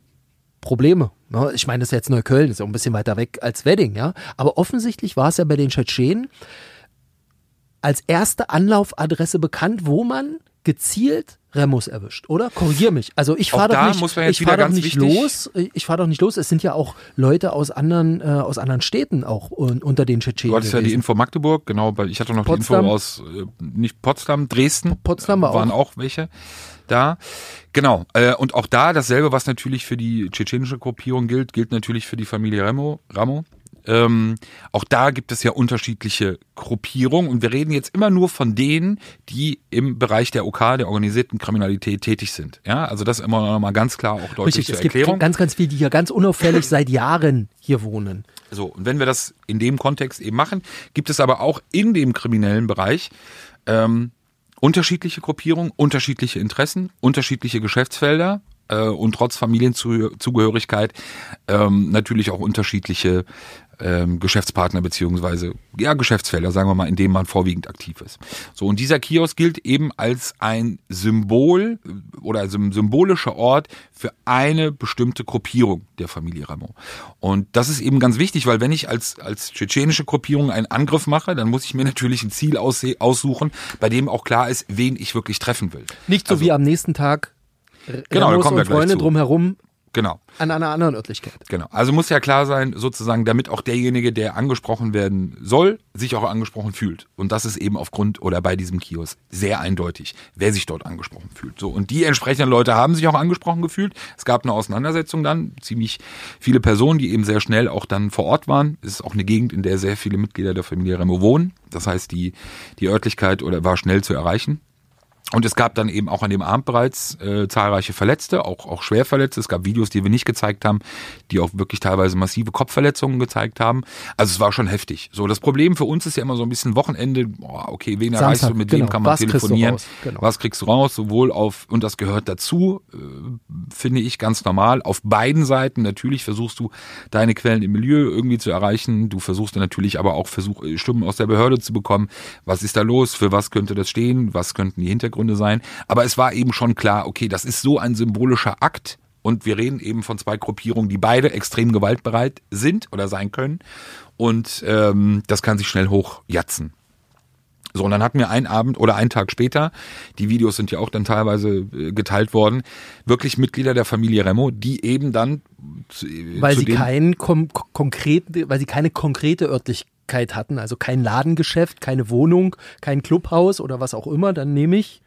Speaker 3: Probleme. Ne? Ich meine, das ist jetzt Neukölln, ist ja auch ein bisschen weiter weg als Wedding, ja. Aber offensichtlich war es ja bei den Tschetschenen als erste Anlaufadresse bekannt, wo man gezielt Remus erwischt, oder? Korrigier mich. Also ich fahre doch
Speaker 2: da
Speaker 3: nicht,
Speaker 2: muss man jetzt
Speaker 3: ich fahr
Speaker 2: wieder
Speaker 3: doch nicht los. Ich fahre doch nicht los. Es sind ja auch Leute aus anderen, äh, aus anderen Städten auch un- unter den Tschetschenen.
Speaker 2: Du hattest ja die
Speaker 3: gewesen.
Speaker 2: Info Magdeburg, genau, weil ich hatte noch
Speaker 3: Potsdam.
Speaker 2: die Info aus, äh, nicht Potsdam, Dresden.
Speaker 3: Potsdam war
Speaker 2: waren
Speaker 3: auch.
Speaker 2: auch welche da. Genau. Äh, und auch da dasselbe, was natürlich für die tschetschenische Gruppierung gilt, gilt natürlich für die Familie Ramo. Ramo. Ähm, auch da gibt es ja unterschiedliche Gruppierungen und wir reden jetzt immer nur von denen, die im Bereich der OK, der organisierten Kriminalität tätig sind. Ja, also das immer noch mal ganz klar auch deutlich
Speaker 3: Richtig,
Speaker 2: zur
Speaker 3: es gibt
Speaker 2: Erklärung.
Speaker 3: ganz, ganz viele, die hier ganz unauffällig seit Jahren hier wohnen.
Speaker 2: So, und wenn wir das in dem Kontext eben machen, gibt es aber auch in dem kriminellen Bereich ähm, unterschiedliche Gruppierungen, unterschiedliche Interessen, unterschiedliche Geschäftsfelder äh, und trotz Familienzugehörigkeit ähm, natürlich auch unterschiedliche ähm, Geschäftspartner beziehungsweise ja Geschäftsfelder, sagen wir mal, in denen man vorwiegend aktiv ist. So und dieser Kiosk gilt eben als ein Symbol äh, oder als ein symbolischer Ort für eine bestimmte Gruppierung der Familie Ramo. Und das ist eben ganz wichtig, weil wenn ich als als tschetschenische Gruppierung einen Angriff mache, dann muss ich mir natürlich ein Ziel aussuchen, bei dem auch klar ist, wen ich wirklich treffen will.
Speaker 3: Nicht so
Speaker 2: Also-
Speaker 3: wie am nächsten Tag
Speaker 2: Genau, da kommen wir
Speaker 3: und
Speaker 2: gleich
Speaker 3: Freunde
Speaker 2: zu.
Speaker 3: drumherum
Speaker 2: Genau.
Speaker 3: an einer anderen Örtlichkeit.
Speaker 2: Genau. Also muss ja klar sein, sozusagen, damit auch derjenige, der angesprochen werden soll, sich auch angesprochen fühlt. Und das ist eben aufgrund oder bei diesem Kiosk sehr eindeutig, wer sich dort angesprochen fühlt. So. Und die entsprechenden Leute haben sich auch angesprochen gefühlt. Es gab eine Auseinandersetzung dann, ziemlich viele Personen, die eben sehr schnell auch dann vor Ort waren. Es ist auch eine Gegend, in der sehr viele Mitglieder der Familie Remo wohnen. Das heißt, die, die Örtlichkeit oder war schnell zu erreichen. Und es gab dann eben auch an dem Abend bereits äh, zahlreiche Verletzte, auch, auch Schwerverletzte. Es gab Videos, die wir nicht gezeigt haben, die auch wirklich teilweise massive Kopfverletzungen gezeigt haben. Also es war schon heftig. So, das Problem für uns ist ja immer so ein bisschen Wochenende, boah, okay, wen erreichst
Speaker 3: Samstag,
Speaker 2: du, mit
Speaker 3: genau.
Speaker 2: wem kann man
Speaker 3: Was kriegst
Speaker 2: telefonieren,
Speaker 3: raus? Genau.
Speaker 2: was kriegst du raus, sowohl auf, und das gehört dazu, äh, finde ich ganz normal, auf beiden Seiten. Natürlich versuchst du deine Quellen im Milieu irgendwie zu erreichen. Du versuchst natürlich aber auch Versuch, äh, Stimmen aus der Behörde zu bekommen. Was ist da los? Für was könnte das stehen? Was könnten die Hintergründe sein? Aber es war eben schon klar, okay, das ist so ein symbolischer Akt. Und wir reden eben von zwei Gruppierungen, die beide extrem gewaltbereit sind oder sein können. Und ähm, das kann sich schnell hochjatzen. So, und dann hatten wir einen Abend oder einen Tag später, die Videos sind ja auch dann teilweise äh, geteilt worden, wirklich Mitglieder der Familie Remo, die eben dann zu, äh,
Speaker 3: Weil
Speaker 2: zu
Speaker 3: sie
Speaker 2: dem-
Speaker 3: kein kom konkrete, weil sie keine konkrete Örtlichkeit hatten, also kein Ladengeschäft, keine Wohnung, kein Clubhaus oder was auch immer, dann nehme ich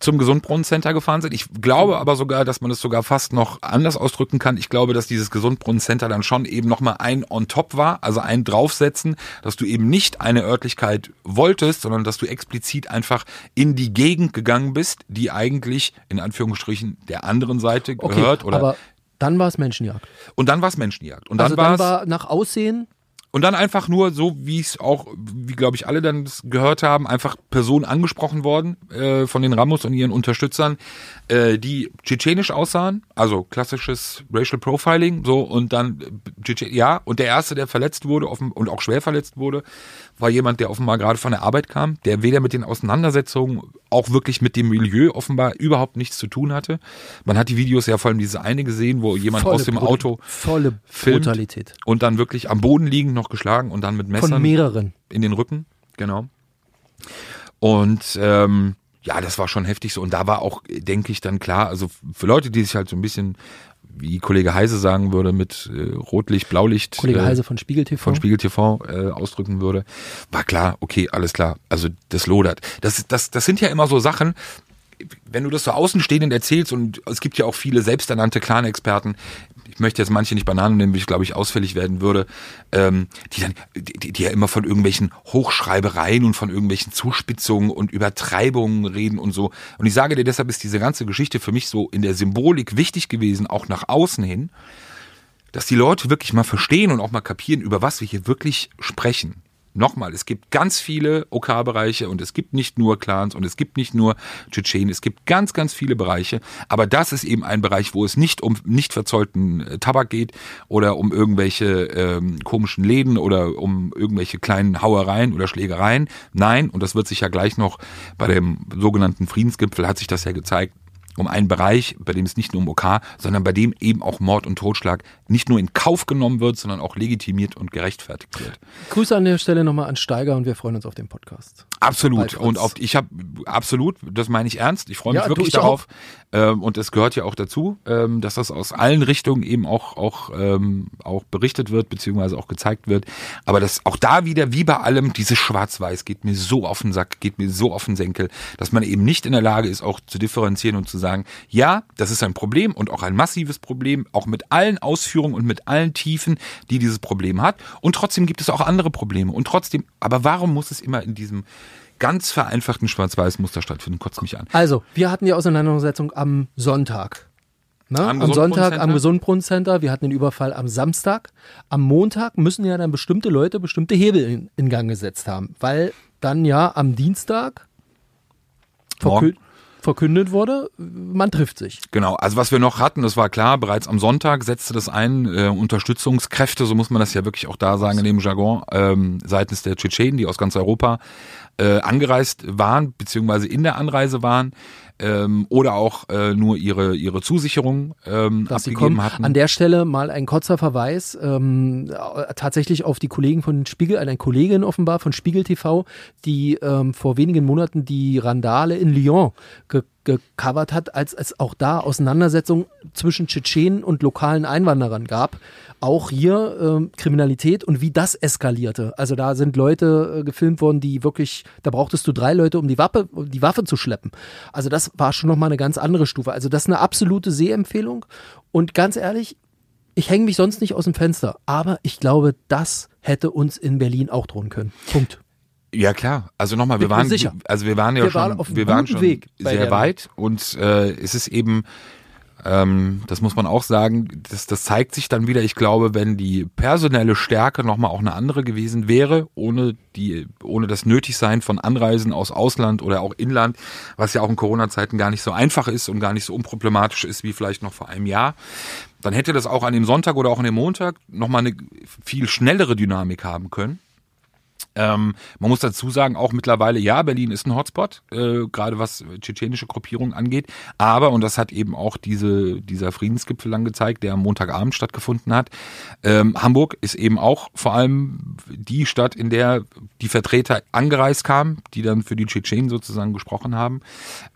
Speaker 2: zum Gesundbrunnencenter gefahren sind. Ich glaube aber sogar, dass man es sogar fast noch anders ausdrücken kann. Ich glaube, dass dieses Gesundbrunnencenter dann schon eben nochmal ein on top war, also ein draufsetzen, dass du eben nicht eine Örtlichkeit wolltest, sondern dass du explizit einfach in die Gegend gegangen bist, die eigentlich in Anführungsstrichen der anderen Seite
Speaker 3: okay,
Speaker 2: gehört. Oder
Speaker 3: aber dann war es Menschenjagd.
Speaker 2: und dann war es Menschenjagd. Und dann
Speaker 3: also
Speaker 2: war
Speaker 3: dann
Speaker 2: es
Speaker 3: war nach Aussehen
Speaker 2: und dann einfach nur so, wie es auch, wie glaube ich alle dann gehört haben, einfach Personen angesprochen worden äh, von den Ramos und ihren Unterstützern, äh, die tschetschenisch aussahen, also klassisches Racial Profiling, so und dann äh, ja und der erste, der verletzt wurde offen, und auch schwer verletzt wurde, war jemand, der offenbar gerade von der Arbeit kam, der weder mit den Auseinandersetzungen auch wirklich mit dem Milieu offenbar überhaupt nichts zu tun hatte. Man hat die Videos ja vor allem diese eine gesehen, wo jemand
Speaker 3: volle
Speaker 2: aus dem
Speaker 3: Brut-
Speaker 2: Auto
Speaker 3: volle
Speaker 2: filmt
Speaker 3: Brutalität
Speaker 2: und dann wirklich am Boden liegend noch geschlagen und dann mit
Speaker 3: von
Speaker 2: Messern
Speaker 3: mehreren.
Speaker 2: in den Rücken, genau. Und ähm, ja, das war schon heftig so. Und da war auch, denke ich, dann klar, also für Leute, die sich halt so ein bisschen, wie Kollege Heise sagen würde, mit äh, Rotlicht, Blaulicht
Speaker 3: Kollege
Speaker 2: äh,
Speaker 3: Heise von Spiegel TV.
Speaker 2: von Spiegel TV äh, ausdrücken würde, war klar, okay, alles klar. Also das lodert. Das, das, das sind ja immer so Sachen, wenn du das so Außenstehenden erzählst und es gibt ja auch viele selbsternannte Clan-Experten, ich möchte jetzt manche nicht Bananen nehmen, wie ich glaube ich ausfällig werden würde, ähm, die dann, die, die ja immer von irgendwelchen Hochschreibereien und von irgendwelchen Zuspitzungen und Übertreibungen reden und so. Und ich sage dir, deshalb ist diese ganze Geschichte für mich so in der Symbolik wichtig gewesen, auch nach außen hin, dass die Leute wirklich mal verstehen und auch mal kapieren, über was wir hier wirklich sprechen. Nochmal, es gibt ganz viele OK-Bereiche und es gibt nicht nur Clans und es gibt nicht nur Tschetschenen, es gibt ganz, ganz viele Bereiche. Aber das ist eben ein Bereich, wo es nicht um nicht verzollten äh, Tabak geht oder um irgendwelche ähm, komischen Läden oder um irgendwelche kleinen Hauereien oder Schlägereien. Nein, und das wird sich ja gleich noch bei dem sogenannten Friedensgipfel hat sich das ja gezeigt, um einen Bereich, bei dem es nicht nur um OK, sondern bei dem eben auch Mord und Totschlag nicht nur in Kauf genommen wird, sondern auch legitimiert und gerechtfertigt wird.
Speaker 3: Grüße an der Stelle nochmal an Steiger und wir freuen uns auf den Podcast.
Speaker 2: Absolut. Und auf, ich habe absolut, das meine ich ernst. Ich freue mich
Speaker 3: Ja,
Speaker 2: wirklich
Speaker 3: ich
Speaker 2: darauf. Ähm, und es gehört ja auch dazu, ähm, dass das aus allen Richtungen eben auch auch ähm, auch berichtet wird beziehungsweise auch gezeigt wird. Aber das auch da wieder wie bei allem dieses Schwarz-Weiß geht mir so auf den Sack, geht mir so auf den Senkel, dass man eben nicht in der Lage ist, auch zu differenzieren und zu sagen, ja, das ist ein Problem und auch ein massives Problem, auch mit allen Ausführungen und mit allen Tiefen, die dieses Problem hat. Und trotzdem gibt es auch andere Probleme. Und trotzdem, aber warum muss es immer in diesem ganz vereinfachten Schwarz-Weiß-Muster stattfinden? Kotzt mich an.
Speaker 3: Also, wir hatten die Auseinandersetzung am Sonntag. Ne?
Speaker 2: Am
Speaker 3: Am, Sonntag am
Speaker 2: Gesundbrunnen-Center?
Speaker 3: Wir hatten den Überfall am Samstag. Am Montag müssen ja dann bestimmte Leute bestimmte Hebel in, in Gang gesetzt haben, weil dann ja am Dienstag
Speaker 2: Morgen.
Speaker 3: verkü verkündet wurde, man trifft sich.
Speaker 2: Genau, also was wir noch hatten, das war klar, bereits am Sonntag setzte das ein, äh, Unterstützungskräfte, so muss man das ja wirklich auch da sagen in dem Jargon, ähm, seitens der Tschetschenen, die aus ganz Europa äh, angereist waren, beziehungsweise in der Anreise waren, ähm, oder auch äh, nur ihre, ihre Zusicherung ähm,
Speaker 3: dass
Speaker 2: abgegeben hatten.
Speaker 3: An der Stelle mal ein kurzer Verweis ähm, äh, tatsächlich auf die Kollegen von Spiegel, eine Kollegin offenbar von Spiegel TV, die ähm, vor wenigen Monaten die Randale in Lyon ge gecovert hat, als es auch da Auseinandersetzungen zwischen Tschetschenen und lokalen Einwanderern gab. Auch hier ähm, Kriminalität und wie das eskalierte. Also da sind Leute äh, gefilmt worden, die wirklich, da brauchtest du drei Leute, um die Waffe, um die Waffe zu schleppen. Also das war schon nochmal eine ganz andere Stufe. Also das ist eine absolute Sehempfehlung. Und ganz ehrlich, ich hänge mich sonst nicht aus dem Fenster, aber ich glaube, das hätte uns in Berlin auch drohen können. Punkt.
Speaker 2: Ja klar, also nochmal, wir waren,
Speaker 3: sicher.
Speaker 2: also wir waren ja
Speaker 3: Wir
Speaker 2: schon,
Speaker 3: waren auf
Speaker 2: wir waren schon
Speaker 3: Weg
Speaker 2: sehr weit und äh, es ist eben, ähm, das muss man auch sagen, das, das zeigt sich dann wieder. Ich glaube, wenn die personelle Stärke nochmal auch eine andere gewesen wäre, ohne die, ohne das Nötigsein von Anreisen aus Ausland oder auch Inland, was ja auch in Corona-Zeiten gar nicht so einfach ist und gar nicht so unproblematisch ist wie vielleicht noch vor einem Jahr, dann hätte das auch an dem Sonntag oder auch an dem Montag nochmal eine viel schnellere Dynamik haben können. Ähm, man muss dazu sagen, auch mittlerweile, ja, Berlin ist ein Hotspot, äh, gerade was tschetschenische Gruppierungen angeht. Aber, und das hat eben auch diese, dieser Friedensgipfel dann gezeigt, der am Montagabend stattgefunden hat, ähm, Hamburg ist eben auch vor allem die Stadt, in der die Vertreter angereist kamen, die dann für die Tschetschenen sozusagen gesprochen haben.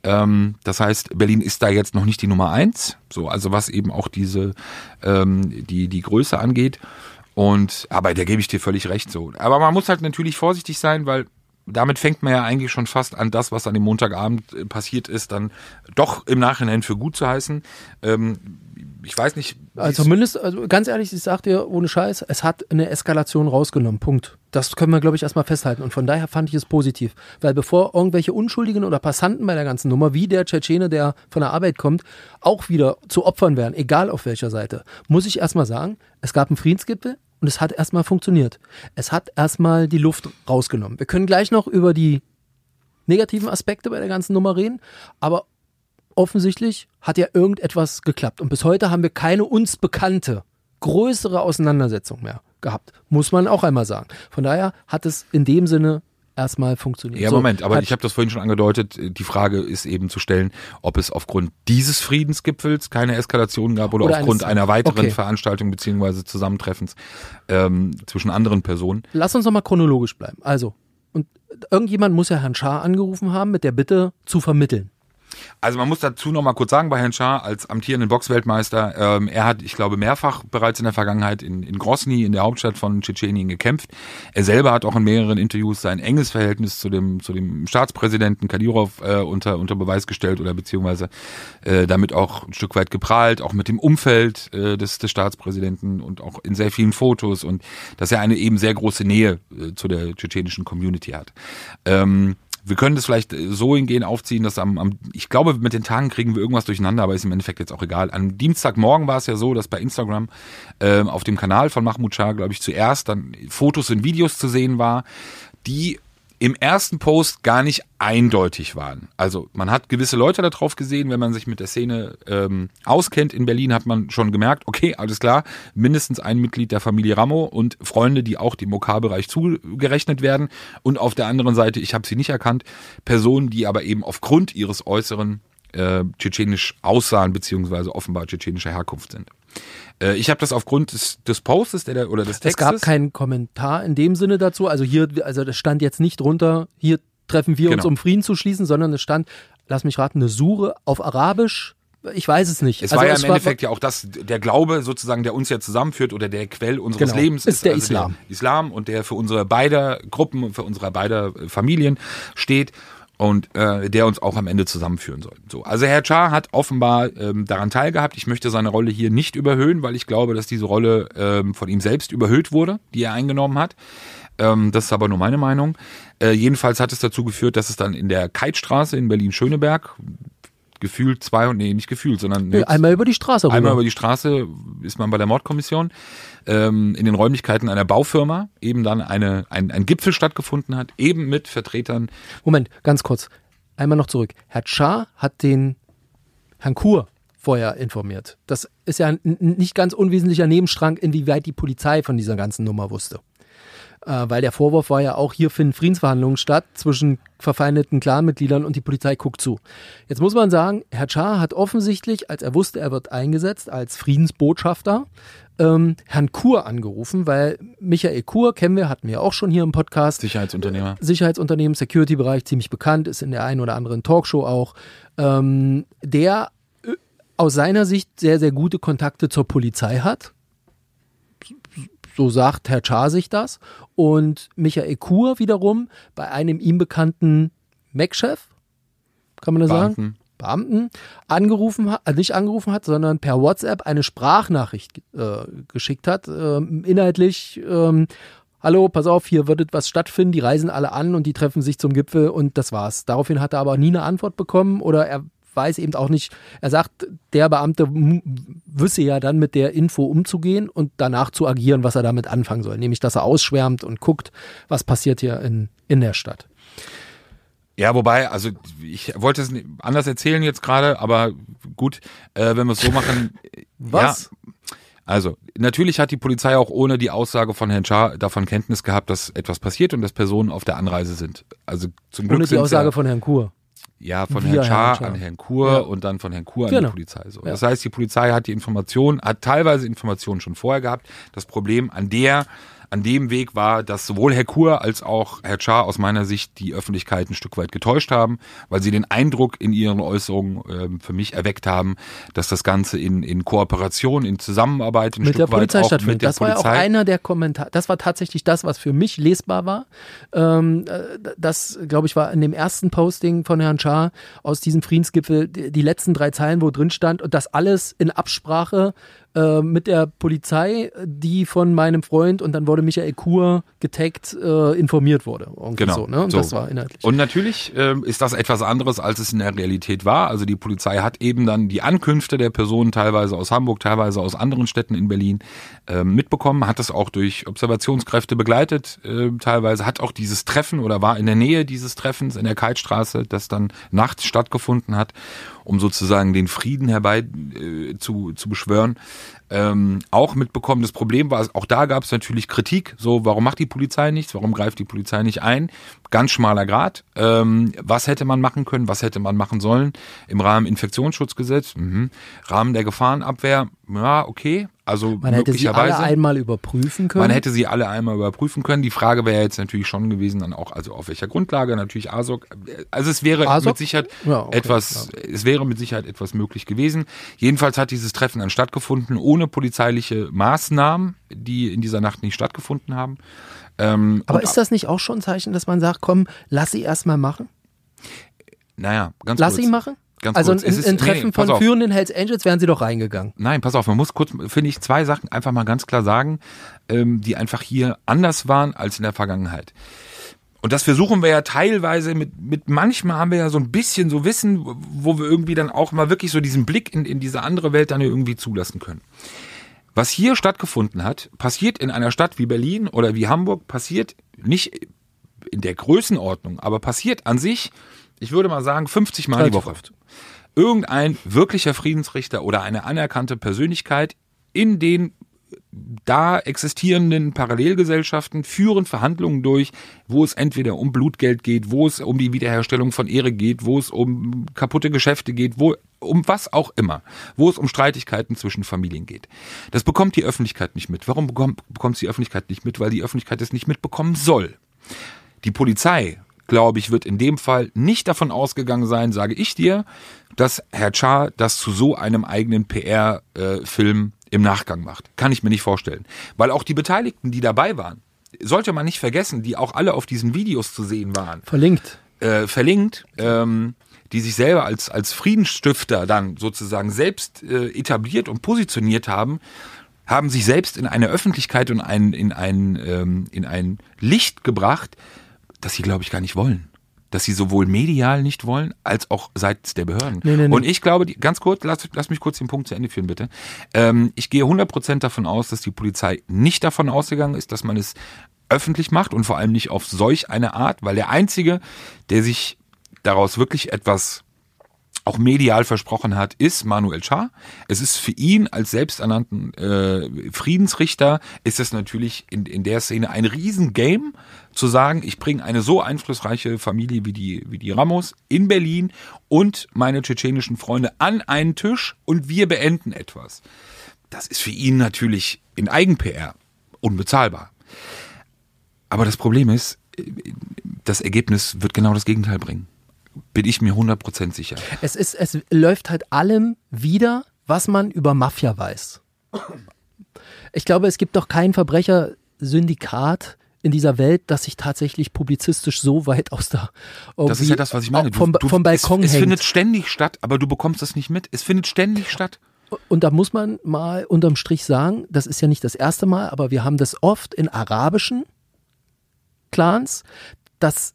Speaker 2: Ähm, das heißt, Berlin ist da jetzt noch nicht die Nummer eins, so, also was eben auch diese, ähm, die, die Größe angeht. Und, aber da gebe ich dir völlig recht so. Aber man muss halt natürlich vorsichtig sein, weil damit fängt man ja eigentlich schon fast an, das, was an dem Montagabend äh, passiert ist, dann doch im Nachhinein für gut zu heißen. Ähm, ich weiß nicht.
Speaker 3: Also zumindest, also ganz ehrlich, ich sag dir ohne Scheiß, es hat eine Eskalation rausgenommen. Punkt. Das können wir, glaube ich, erstmal festhalten. Und von daher fand ich es positiv. Weil bevor irgendwelche Unschuldigen oder Passanten bei der ganzen Nummer, wie der Tschetschene, der von der Arbeit kommt, auch wieder zu Opfern werden, egal auf welcher Seite, muss ich erstmal sagen, es gab einen Friedensgipfel, und es hat erstmal funktioniert. Es hat erstmal die Luft rausgenommen. Wir können gleich noch über die negativen Aspekte bei der ganzen Nummer reden, aber offensichtlich hat ja irgendetwas geklappt. Und bis heute haben wir keine uns bekannte größere Auseinandersetzung mehr gehabt. Muss man auch einmal sagen. Von daher hat es in dem Sinne erstmal funktioniert.
Speaker 2: Ja, Moment, aber ich habe das vorhin schon angedeutet. Die Frage ist eben zu stellen, ob es aufgrund dieses Friedensgipfels keine Eskalation gab oder, oder aufgrund einer weiteren okay. Veranstaltung beziehungsweise Zusammentreffens ähm, zwischen anderen Personen.
Speaker 3: Lass uns nochmal chronologisch bleiben. Also, und irgendjemand muss ja Herrn Schaar angerufen haben mit der Bitte zu vermitteln.
Speaker 2: Also man muss dazu noch mal kurz sagen, bei Herrn Schaar als amtierenden Boxweltmeister, ähm, er hat, ich glaube, mehrfach bereits in der Vergangenheit in, in Grosny, in der Hauptstadt von Tschetschenien, gekämpft. Er selber hat auch in mehreren Interviews sein enges Verhältnis zu dem, zu dem Staatspräsidenten Kadyrov äh, unter, unter Beweis gestellt oder beziehungsweise äh, damit auch ein Stück weit geprahlt, auch mit dem Umfeld äh, des, des Staatspräsidenten und auch in sehr vielen Fotos und dass er eine eben sehr große Nähe äh, zu der tschetschenischen Community hat. Ähm, wir können das vielleicht so hingehen aufziehen, dass am, am, ich glaube, mit den Tagen kriegen wir irgendwas durcheinander, aber ist im Endeffekt jetzt auch egal. Am Dienstagmorgen war es ja so, dass bei Instagram äh, auf dem Kanal von Mahmoud Shah, glaube ich, zuerst dann Fotos und Videos zu sehen war, die im ersten Post gar nicht eindeutig waren. Also man hat gewisse Leute da drauf gesehen, wenn man sich mit der Szene ähm, auskennt in Berlin, hat man schon gemerkt, okay, alles klar, mindestens ein Mitglied der Familie Ramo und Freunde, die auch dem OK-Bereich zugerechnet werden. Und auf der anderen Seite, ich habe sie nicht erkannt, Personen, die aber eben aufgrund ihres Äußeren äh, tschetschenisch aussahen, beziehungsweise offenbar tschetschenischer Herkunft sind. Äh, ich habe das aufgrund des, des Postes der, oder des Textes.
Speaker 3: Es gab keinen Kommentar in dem Sinne dazu. Also hier, also das stand jetzt nicht drunter, hier treffen wir genau. uns, um Frieden zu schließen, sondern es stand, lass mich raten, eine Sure auf Arabisch. Ich weiß es nicht.
Speaker 2: Es also war ja im Endeffekt ja auch das, der Glaube sozusagen, der uns ja zusammenführt oder der Quell unseres
Speaker 3: genau,
Speaker 2: Lebens
Speaker 3: ist, ist der also Islam.
Speaker 2: Der Islam und der für unsere beider Gruppen und für unsere beider Familien steht und äh, der uns auch am Ende zusammenführen soll. So, also Herr Char hat offenbar ähm, daran teilgehabt. Ich möchte seine Rolle hier nicht überhöhen, weil ich glaube, dass diese Rolle ähm, von ihm selbst überhöht wurde, die er eingenommen hat. Ähm, das ist aber nur meine Meinung. Äh, jedenfalls hat es dazu geführt, dass es dann in der Keitstraße in Berlin-Schöneberg gefühlt zwei und nee, nicht gefühlt, sondern
Speaker 3: nee, einmal über die Straße.
Speaker 2: Rüber. Einmal über die Straße ist man bei der Mordkommission ähm, in den Räumlichkeiten einer Baufirma eben dann eine, ein, ein Gipfel stattgefunden hat, eben mit Vertretern.
Speaker 3: Moment, ganz kurz. Einmal noch zurück. Herr Schar hat den Herrn Kur vorher informiert. Das ist ja ein nicht ganz unwesentlicher Nebenstrang, inwieweit die Polizei von dieser ganzen Nummer wusste äh, weil der Vorwurf war ja auch, hier finden Friedensverhandlungen statt zwischen verfeindeten Clanmitgliedern und die Polizei guckt zu. Jetzt muss man sagen, Herr Char hat offensichtlich, als er wusste, er wird eingesetzt als Friedensbotschafter, ähm, Herrn Kur angerufen, weil Michael Kur kennen wir, hatten wir auch schon hier im Podcast.
Speaker 2: Sicherheitsunternehmer.
Speaker 3: Sicherheitsunternehmen, Security-Bereich, ziemlich bekannt, ist in der einen oder anderen Talkshow auch. Ähm, der äh, aus seiner Sicht sehr, sehr gute Kontakte zur Polizei hat so sagt Herr Char sich das. Und Michael Kur wiederum bei einem ihm bekannten Mac-Chef, kann man das Beamten. sagen? Beamten angerufen hat, äh, nicht angerufen hat, sondern per WhatsApp eine Sprachnachricht äh, geschickt hat. Ähm, inhaltlich, ähm, hallo, pass auf, hier wird etwas stattfinden, die reisen alle an und die treffen sich zum Gipfel und das war's. Daraufhin hat er aber nie eine Antwort bekommen oder er weiß eben auch nicht, er sagt, der Beamte wüsste ja dann mit der Info umzugehen und danach zu agieren, was er damit anfangen soll. Nämlich, dass er ausschwärmt und guckt, was passiert hier in, in der Stadt.
Speaker 2: Ja, wobei, also ich wollte es anders erzählen jetzt gerade, aber gut, äh, wenn wir es so machen.
Speaker 3: was?
Speaker 2: Ja, Also, natürlich hat die Polizei auch ohne die Aussage von Herrn Schaar davon Kenntnis gehabt, dass etwas passiert und dass Personen auf der Anreise sind. Also zum Glück
Speaker 3: Ohne die Aussage
Speaker 2: ja,
Speaker 3: von Herrn Kur.
Speaker 2: Ja von Herrn Schaar an Herrn Kur
Speaker 3: Ja.
Speaker 2: und dann von Herrn Kur an
Speaker 3: Genau.
Speaker 2: die Polizei. So. Das heißt, die Polizei hat die Information, hat teilweise Informationen schon vorher gehabt. Das Problem an der an dem Weg war, dass sowohl Herr Kur als auch Herr Schaar aus meiner Sicht die Öffentlichkeit ein Stück weit getäuscht haben, weil sie den Eindruck in ihren Äußerungen ähm, für mich erweckt haben, dass das Ganze in, in Kooperation, in Zusammenarbeit ein
Speaker 3: mit
Speaker 2: Stück
Speaker 3: der
Speaker 2: weit
Speaker 3: Polizei
Speaker 2: auch
Speaker 3: stattfindet.
Speaker 2: mit der
Speaker 3: das war ja auch
Speaker 2: Polizei.
Speaker 3: einer der Kommentare. Das war tatsächlich das, was für mich lesbar war. Ähm, äh, das, glaube ich, war in dem ersten Posting von Herrn Schaar aus diesem Friedensgipfel die, die letzten drei Zeilen, wo drin stand, und das alles in Absprache äh, mit der Polizei, die von meinem Freund und dann wurde Michael Kur getaggt, äh, informiert wurde.
Speaker 2: Genau.
Speaker 3: So, ne? Und
Speaker 2: So.
Speaker 3: das war inhaltlich.
Speaker 2: Und natürlich ähm, ist das etwas anderes, als es in der Realität war. Also die Polizei hat eben dann die Ankünfte der Personen teilweise aus Hamburg, teilweise aus anderen Städten in Berlin ähm, mitbekommen, hat das auch durch Observationskräfte begleitet, äh, teilweise hat auch dieses Treffen oder war in der Nähe dieses Treffens in der Kaltstraße, das dann nachts stattgefunden hat, um sozusagen den Frieden herbei äh, zu, zu beschwören ähm, auch mitbekommen. Das Problem war, auch da gab es natürlich Kritik. So, warum macht die Polizei nichts? Warum greift die Polizei nicht ein? Ganz schmaler Grad. Ähm, was hätte man machen können? Was hätte man machen sollen? Im Rahmen Infektionsschutzgesetz, mhm. Rahmen der Gefahrenabwehr, ja, okay. Also
Speaker 3: Man hätte sie alle einmal überprüfen können.
Speaker 2: Man hätte sie alle einmal überprüfen können. Die Frage wäre jetzt natürlich schon gewesen, dann auch, also auf welcher Grundlage, natürlich ASOC. Also es wäre
Speaker 3: ASOC?
Speaker 2: mit Sicherheit
Speaker 3: Ja, okay,
Speaker 2: etwas, es wäre mit Sicherheit etwas möglich gewesen. Jedenfalls hat dieses Treffen dann stattgefunden, ohne polizeiliche Maßnahmen, die in dieser Nacht nicht stattgefunden haben. Ähm,
Speaker 3: Aber ist das nicht auch schon ein Zeichen, dass man sagt, komm, lass sie erstmal machen?
Speaker 2: naja, ganz
Speaker 3: Lass
Speaker 2: kurz.
Speaker 3: sie machen?
Speaker 2: Ganz
Speaker 3: also
Speaker 2: kurz.
Speaker 3: in,
Speaker 2: ist-
Speaker 3: in
Speaker 2: nee,
Speaker 3: Treffen
Speaker 2: nee,
Speaker 3: von
Speaker 2: auf.
Speaker 3: führenden Hells Angels wären sie doch reingegangen.
Speaker 2: Nein, pass auf, man muss kurz, finde ich, zwei Sachen einfach mal ganz klar sagen, ähm, die einfach hier anders waren als in der Vergangenheit. Und das versuchen wir ja teilweise mit, mit manchmal haben wir ja so ein bisschen so Wissen, wo wir irgendwie dann auch mal wirklich so diesen Blick in, in diese andere Welt dann irgendwie zulassen können. Was hier stattgefunden hat, passiert in einer Stadt wie Berlin oder wie Hamburg, passiert nicht in der Größenordnung, aber passiert an sich, ich würde mal sagen, 50 Mal die Woche. Irgendein wirklicher Friedensrichter oder eine anerkannte Persönlichkeit in den da existierenden Parallelgesellschaften führen Verhandlungen durch, wo es entweder um Blutgeld geht, wo es um die Wiederherstellung von Ehre geht, wo es um kaputte Geschäfte geht, wo um was auch immer, wo es um Streitigkeiten zwischen Familien geht. Das bekommt die Öffentlichkeit nicht mit. Warum bekommt, bekommt die Öffentlichkeit nicht mit? Weil die Öffentlichkeit es nicht mitbekommen soll. Die Polizei, glaube ich, wird in dem Fall nicht davon ausgegangen sein, sage ich dir, dass Herr Char das zu so einem eigenen PR-Film im Nachgang macht. Kann ich mir nicht vorstellen. Weil auch die Beteiligten, die dabei waren, sollte man nicht vergessen, die auch alle auf diesen Videos zu sehen waren,
Speaker 3: Verlinkt.
Speaker 2: äh, verlinkt, ähm, die sich selber als, als Friedensstifter dann sozusagen selbst äh, etabliert und positioniert haben, haben sich selbst in eine Öffentlichkeit und ein, in, ein, ähm, in ein Licht gebracht, das sie, glaube ich, gar nicht wollen. Dass sie sowohl medial nicht wollen, als auch seitens der Behörden.
Speaker 3: Nee, nee, nee.
Speaker 2: Und ich glaube, die, ganz kurz, lass, lass mich kurz den Punkt zu Ende führen, bitte. Ähm, ich gehe 100% davon aus, dass die Polizei nicht davon ausgegangen ist, dass man es öffentlich macht und vor allem nicht auf solch eine Art, weil der Einzige, der sich daraus wirklich etwas auch medial versprochen hat, ist Manuel Schar. Es ist für ihn als selbsternannten äh, Friedensrichter, ist es natürlich in, in der Szene ein Riesengame, zu sagen, ich bringe eine so einflussreiche Familie wie die, wie die Ramos in Berlin und meine tschetschenischen Freunde an einen Tisch und wir beenden etwas. Das ist für ihn natürlich in Eigen-PR unbezahlbar. Aber das Problem ist, äh, das Ergebnis wird genau das Gegenteil bringen. Bin ich mir 100% sicher.
Speaker 3: Es, ist, es läuft halt allem wieder, was man über Mafia weiß. Ich glaube, es gibt doch kein Verbrechersyndikat in dieser Welt, das sich tatsächlich publizistisch so weit aus der
Speaker 2: Das ist ja das, was ich meine. Du,
Speaker 3: vom,
Speaker 2: du,
Speaker 3: vom Balkon
Speaker 2: es, es
Speaker 3: hängt.
Speaker 2: findet ständig statt, aber du bekommst es nicht mit. Es findet ständig statt.
Speaker 3: Und da muss man mal unterm Strich sagen, das ist ja nicht das erste Mal, aber wir haben das oft in arabischen Clans, dass,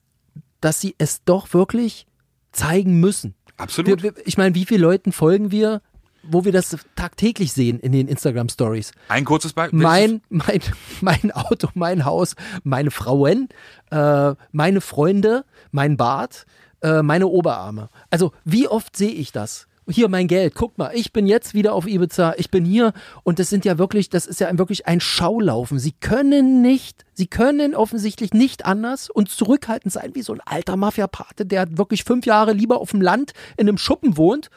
Speaker 3: dass sie es doch wirklich zeigen müssen.
Speaker 2: Absolut.
Speaker 3: Wir, wir, ich meine, wie viele Leuten folgen wir, wo wir das tagtäglich sehen in den Instagram Stories?
Speaker 2: Ein kurzes Beispiel.
Speaker 3: Mein, mein, mein Auto, mein Haus, meine Frauen, äh, meine Freunde, mein Bart, äh, meine Oberarme. Also wie oft sehe ich das? Hier mein Geld, guck mal, ich bin jetzt wieder auf Ibiza, ich bin hier und das sind ja wirklich, das ist ja wirklich ein Schaulaufen. Sie können nicht, sie können offensichtlich nicht anders und zurückhaltend sein wie so ein alter Mafia-Pate, der wirklich fünf Jahre lieber auf dem Land in einem Schuppen wohnt,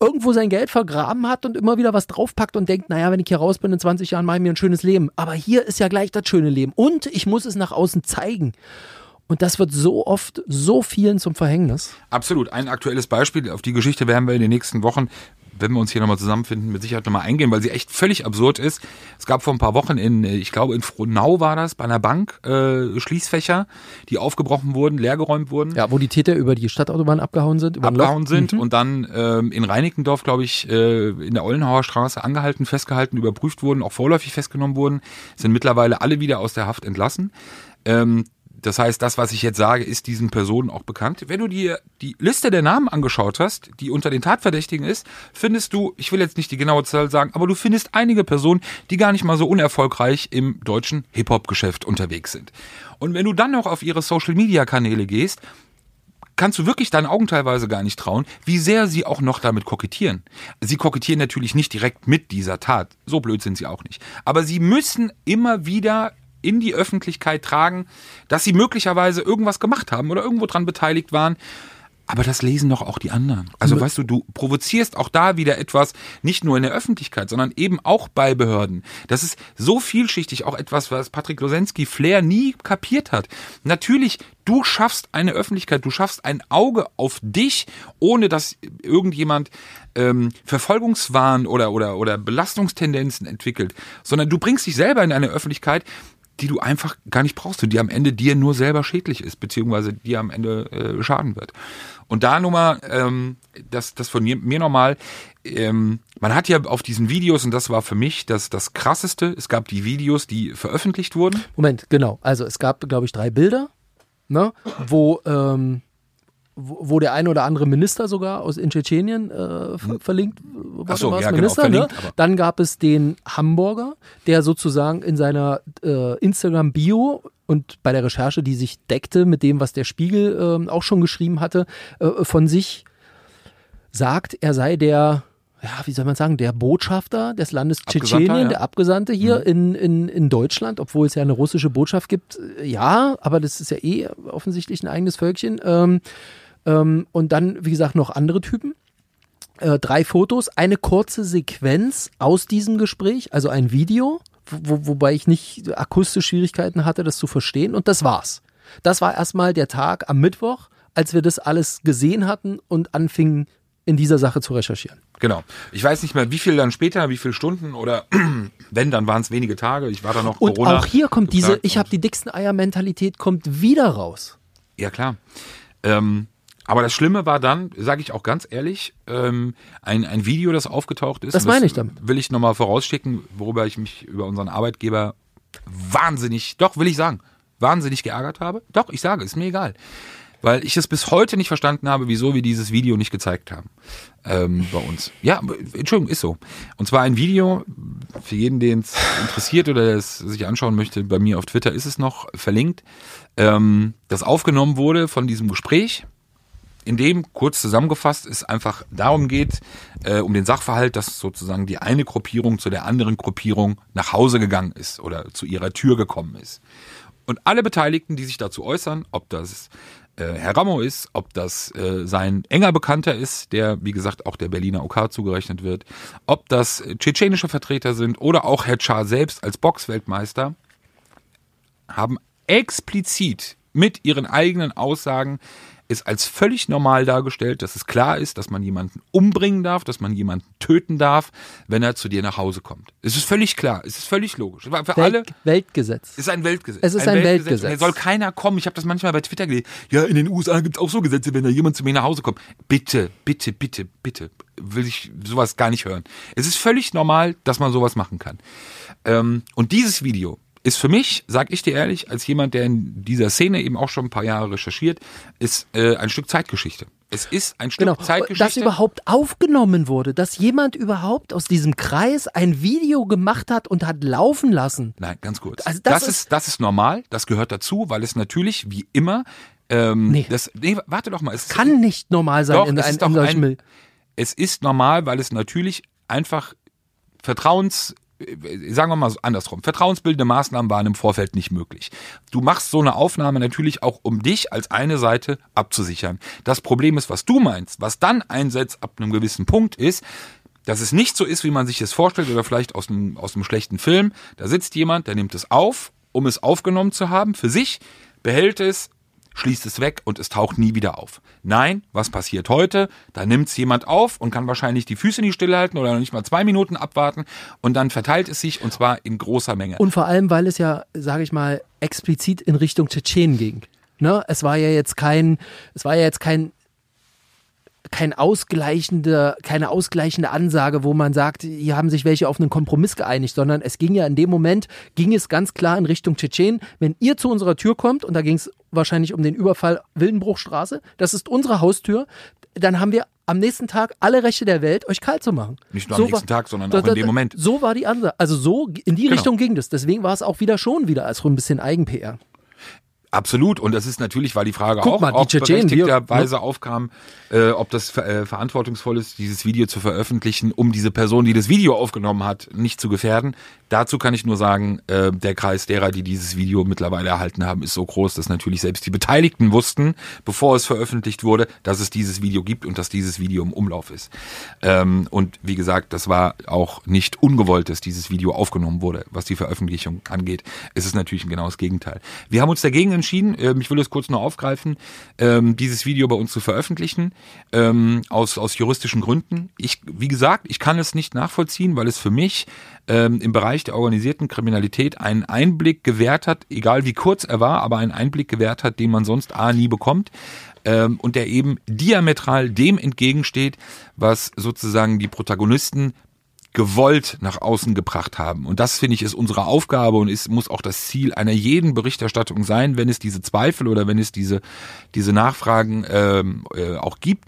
Speaker 3: irgendwo sein Geld vergraben hat und immer wieder was draufpackt und denkt, naja, wenn ich hier raus bin in 20 Jahren, mache ich mir ein schönes Leben. Aber hier ist ja gleich das schöne Leben und ich muss es nach außen zeigen. Und das wird so oft so vielen zum Verhängnis.
Speaker 2: Absolut. Ein aktuelles Beispiel. Auf die Geschichte werden wir in den nächsten Wochen, wenn wir uns hier nochmal zusammenfinden, mit Sicherheit nochmal eingehen, weil sie echt völlig absurd ist. Es gab vor ein paar Wochen in, äh, ich glaube in Frohnau war das, bei einer Bank, äh, Schließfächer, die aufgebrochen wurden, leergeräumt wurden.
Speaker 3: Ja, wo die Täter über die Stadtautobahn abgehauen sind, über
Speaker 2: abgehauen sind und dann ähm, in Reinickendorf, glaube ich, äh, in der Ollenhauer Straße angehalten, festgehalten, überprüft wurden, auch vorläufig festgenommen wurden, sind mittlerweile alle wieder aus der Haft entlassen. Ähm, das heißt, das, was ich jetzt sage, ist diesen Personen auch bekannt. Wenn du dir die Liste der Namen angeschaut hast, die unter den Tatverdächtigen ist, findest du, ich will jetzt nicht die genaue Zahl sagen, aber du findest einige Personen, die gar nicht mal so unerfolgreich im deutschen Hip-Hop-Geschäft unterwegs sind. Und wenn du dann noch auf ihre Social-Media-Kanäle gehst, kannst du wirklich deinen Augen teilweise gar nicht trauen, wie sehr sie auch noch damit kokettieren. Sie kokettieren natürlich nicht direkt mit dieser Tat. So blöd sind sie auch nicht. Aber sie müssen immer wieder in die Öffentlichkeit tragen, dass sie möglicherweise irgendwas gemacht haben oder irgendwo dran beteiligt waren. Aber das lesen doch auch die anderen. Also weißt du, du provozierst auch da wieder etwas, nicht nur in der Öffentlichkeit, sondern eben auch bei Behörden. Das ist so vielschichtig, auch etwas, was Patrick Losensky Flair nie kapiert hat. Natürlich, du schaffst eine Öffentlichkeit, du schaffst ein Auge auf dich, ohne dass irgendjemand ähm, Verfolgungswahn oder, oder, oder Belastungstendenzen entwickelt, sondern du bringst dich selber in eine Öffentlichkeit, die du einfach gar nicht brauchst und die am Ende dir nur selber schädlich ist, beziehungsweise dir am Ende äh, schaden wird. Und da nur mal, ähm, das, das von mir, mir nochmal, ähm, man hat ja auf diesen Videos, und das war für mich das, das Krasseste, es gab die Videos, die veröffentlicht wurden.
Speaker 3: Moment, genau. Also es gab, glaube ich, drei Bilder, ne, wo, ähm, wo, der eine oder andere Minister sogar aus in Tschetschenien äh, ver verlinkt war.
Speaker 2: Hm. Ach so,
Speaker 3: war es
Speaker 2: ja, genau,
Speaker 3: Minister,
Speaker 2: verlinkt,
Speaker 3: ne? Dann gab es den Hamburger, der sozusagen in seiner äh, Instagram-Bio und bei der Recherche, die sich deckte mit dem, was der Spiegel ähm, auch schon geschrieben hatte, äh, von sich sagt, er sei der, ja, wie soll man sagen, der Botschafter des Landes Tschetschenien,
Speaker 2: ja. Mhm.
Speaker 3: der Abgesandte hier in, in, in Deutschland, obwohl es ja eine russische Botschaft gibt. Äh, Ja, aber das ist ja eh offensichtlich ein eigenes Völkchen. Ähm, ähm, und dann, wie gesagt, noch andere Typen. Äh, drei Fotos, eine kurze Sequenz aus diesem Gespräch, also ein Video, wo, wobei ich nicht akustisch Schwierigkeiten hatte, das zu verstehen. Und das war's. Das war erstmal der Tag am Mittwoch, als wir das alles gesehen hatten und anfingen, in dieser Sache zu recherchieren.
Speaker 2: Genau. Ich weiß nicht mehr, wie viel dann später, wie viele Stunden oder wenn, dann waren es wenige Tage. Ich war da noch
Speaker 3: Und
Speaker 2: Corona.
Speaker 3: auch hier kommt diese, ich habe die dicksten Eier-Mentalität, kommt wieder raus.
Speaker 2: Ja, klar. Ähm, aber das Schlimme war dann, sage ich auch ganz ehrlich, ähm, ein, ein Video, das aufgetaucht ist.
Speaker 3: Das meine ich damit.
Speaker 2: Will ich nochmal vorausschicken, worüber ich mich über unseren Arbeitgeber wahnsinnig, doch will ich sagen, wahnsinnig geärgert habe. Doch, ich sage, ist mir egal. Weil ich es bis heute nicht verstanden habe, wieso wir dieses Video nicht gezeigt haben ähm, bei uns. Ja, Entschuldigung, ist so. Und zwar ein Video, für jeden, den es interessiert oder der es sich anschauen möchte, bei mir auf Twitter ist es noch verlinkt, ähm, das aufgenommen wurde von diesem Gespräch, in dem kurz zusammengefasst es einfach darum geht, äh, um den Sachverhalt, dass sozusagen die eine Gruppierung zu der anderen Gruppierung nach Hause gegangen ist oder zu ihrer Tür gekommen ist. Und alle Beteiligten, die sich dazu äußern, ob das äh, Herr Ramo ist, ob das äh, sein enger Bekannter ist, der, wie gesagt, auch der Berliner OK zugerechnet wird, ob das tschetschenische Vertreter sind oder auch Herr Char selbst als Boxweltmeister, haben explizit mit ihren eigenen Aussagen es als völlig normal dargestellt, dass es klar ist, dass man jemanden umbringen darf, dass man jemanden töten darf, wenn er zu dir nach Hause kommt. Es ist völlig klar, es ist völlig logisch. Für alle
Speaker 3: Welt, Weltgesetz.
Speaker 2: es ist ein Weltgesetz.
Speaker 3: Es ist ein Weltgesetz.
Speaker 2: Und hier soll keiner kommen. Ich habe das manchmal bei Twitter gelesen. Ja, in den USA gibt es auch so Gesetze, wenn da jemand zu mir nach Hause kommt. Bitte, bitte, bitte, bitte. Will ich sowas gar nicht hören. Es ist völlig normal, dass man sowas machen kann. Ähm, und dieses Video ist für mich, sag ich dir ehrlich, als jemand, der in dieser Szene eben auch schon ein paar Jahre recherchiert, ist äh, ein Stück Zeitgeschichte. Es ist ein Stück
Speaker 3: Genau,
Speaker 2: Zeitgeschichte.
Speaker 3: dass überhaupt aufgenommen wurde, dass jemand überhaupt aus diesem Kreis ein Video gemacht hat und hat laufen lassen.
Speaker 2: Nein, ganz kurz.
Speaker 3: Also das
Speaker 2: das,
Speaker 3: ist-
Speaker 2: ist, das ist normal, das gehört dazu, weil es natürlich wie immer ähm,
Speaker 3: Nee.
Speaker 2: das nee, warte doch mal, es ist-
Speaker 3: Kann nicht normal sein
Speaker 2: Doch,
Speaker 3: in, ein,
Speaker 2: ist
Speaker 3: in solchen
Speaker 2: ein- es ist normal, weil es natürlich einfach Vertrauens sagen wir mal andersrum, vertrauensbildende Maßnahmen waren im Vorfeld nicht möglich. Du machst so eine Aufnahme natürlich auch, um dich als eine Seite abzusichern. Das Problem ist, was du meinst, was dann einsetzt ab einem gewissen Punkt ist, dass es nicht so ist, wie man sich es vorstellt oder vielleicht aus einem, aus einem schlechten Film. Da sitzt jemand, der nimmt es auf, um es aufgenommen zu haben für sich, behält es, schließt es weg und es taucht nie wieder auf. Nein, was passiert heute? Da nimmt es jemand auf und kann wahrscheinlich die Füße nicht stillhalten oder noch nicht mal zwei Minuten abwarten und dann verteilt es sich und zwar in großer Menge.
Speaker 3: Und vor allem, weil es ja, sage ich mal, explizit in Richtung Tschetschenen ging. Ne? Es war ja jetzt kein, es war ja jetzt kein kein ausgleichende, keine ausgleichende Ansage, wo man sagt, hier haben sich welche auf einen Kompromiss geeinigt, sondern es ging ja in dem Moment, ging es ganz klar in Richtung Tschetschen. Wenn ihr zu unserer Tür kommt, und da ging es wahrscheinlich um den Überfall Wildenbruchstraße, das ist unsere Haustür, dann haben wir am nächsten Tag alle Rechte der Welt, euch kalt zu machen.
Speaker 2: Nicht nur so am nächsten war, Tag, sondern auch in dem Moment.
Speaker 3: So war die Ansage. Also so in die genau. Richtung ging das. Deswegen war es auch wieder schon wieder als so ein bisschen Eigen-PR.
Speaker 2: Absolut. Und das ist natürlich, weil die Frage Guck auch, mal, auch berechtigterweise ne? aufkam, äh, ob das äh, verantwortungsvoll ist, dieses Video zu veröffentlichen, um diese Person, die das Video aufgenommen hat, nicht zu gefährden. Dazu kann ich nur sagen, äh, der Kreis derer, die dieses Video mittlerweile erhalten haben, ist so groß, dass natürlich selbst die Beteiligten wussten, bevor es veröffentlicht wurde, dass es dieses Video gibt und dass dieses Video im Umlauf ist. Ähm, und wie gesagt, das war auch nicht ungewollt, dass dieses Video aufgenommen wurde, was die Veröffentlichung angeht. Es ist natürlich ein genaues Gegenteil. Wir haben uns dagegen entschieden, ähm, ich will es kurz nur aufgreifen, ähm, dieses Video bei uns zu veröffentlichen, ähm, aus, aus juristischen Gründen. Ich, wie gesagt, ich kann es nicht nachvollziehen, weil es für mich ähm, im Bereich der organisierten Kriminalität einen Einblick gewährt hat, egal wie kurz er war, aber einen Einblick gewährt hat, den man sonst A nie bekommt ähm, und der eben diametral dem entgegensteht, was sozusagen die Protagonisten gewollt nach außen gebracht haben. Und das, finde ich, ist unsere Aufgabe und ist, muss auch das Ziel einer jeden Berichterstattung sein, wenn es diese Zweifel oder wenn es diese, diese Nachfragen ähm, äh, auch gibt.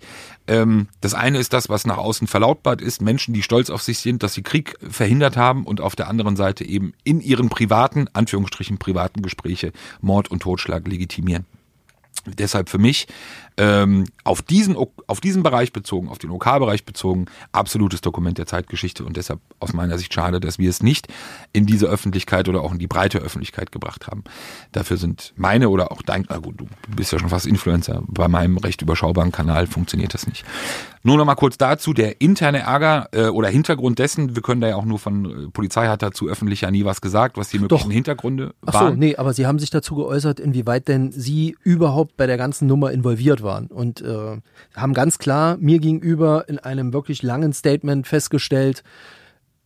Speaker 2: Ähm, das eine ist das, was nach außen verlautbart ist, Menschen, die stolz auf sich sind, dass sie Krieg verhindert haben und auf der anderen Seite eben in ihren privaten, Anführungsstrichen privaten Gespräche Mord und Totschlag legitimieren. Deshalb für mich ähm, auf diesen auf diesen Bereich bezogen, auf den OK-Bereich bezogen, absolutes Dokument der Zeitgeschichte und deshalb aus meiner Sicht schade, dass wir es nicht in diese Öffentlichkeit oder auch in die breite Öffentlichkeit gebracht haben. Dafür sind meine oder auch dein, na gut, du bist ja schon fast Influencer, bei meinem recht überschaubaren Kanal funktioniert das nicht. Nur noch mal kurz dazu, der interne Ärger äh, oder Hintergrund dessen, wir können da ja auch nur von, äh, Polizei hat dazu öffentlich ja nie was gesagt, was die möglichen Doch. Hintergründe waren. Ach so,
Speaker 3: nee, aber sie haben sich dazu geäußert, inwieweit denn sie überhaupt bei der ganzen Nummer involviert waren und äh, haben ganz klar mir gegenüber in einem wirklich langen Statement festgestellt,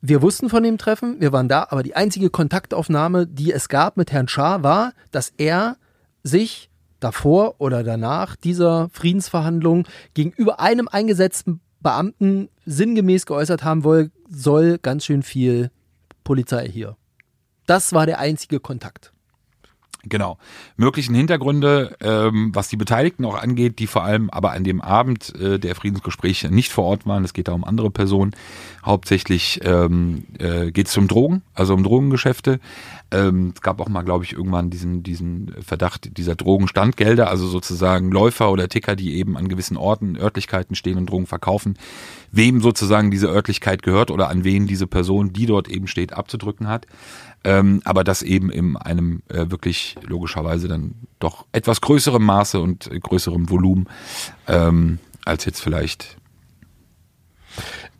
Speaker 3: wir wussten von dem Treffen, wir waren da, aber die einzige Kontaktaufnahme, die es gab mit Herrn Schaar, war, dass er sich davor oder danach dieser Friedensverhandlung gegenüber einem eingesetzten Beamten sinngemäß geäußert haben will, soll ganz schön viel Polizei hier. Das war der einzige Kontakt.
Speaker 2: Genau. Möglichen Hintergründe, ähm, was die Beteiligten auch angeht, die vor allem aber an dem Abend äh, der Friedensgespräche nicht vor Ort waren. Es geht da um andere Personen. Hauptsächlich ähm, äh, geht es um Drogen, also um Drogengeschäfte. Ähm, es gab auch mal, glaube ich, irgendwann diesen, diesen Verdacht dieser Drogenstandgelder, also sozusagen Läufer oder Ticker, die eben an gewissen Orten, Örtlichkeiten stehen und Drogen verkaufen, wem sozusagen diese Örtlichkeit gehört oder an wen diese Person, die dort eben steht, abzudrücken hat ähm, aber das eben in einem äh, wirklich logischerweise dann doch etwas größerem Maße und äh, größerem Volumen ähm, als jetzt vielleicht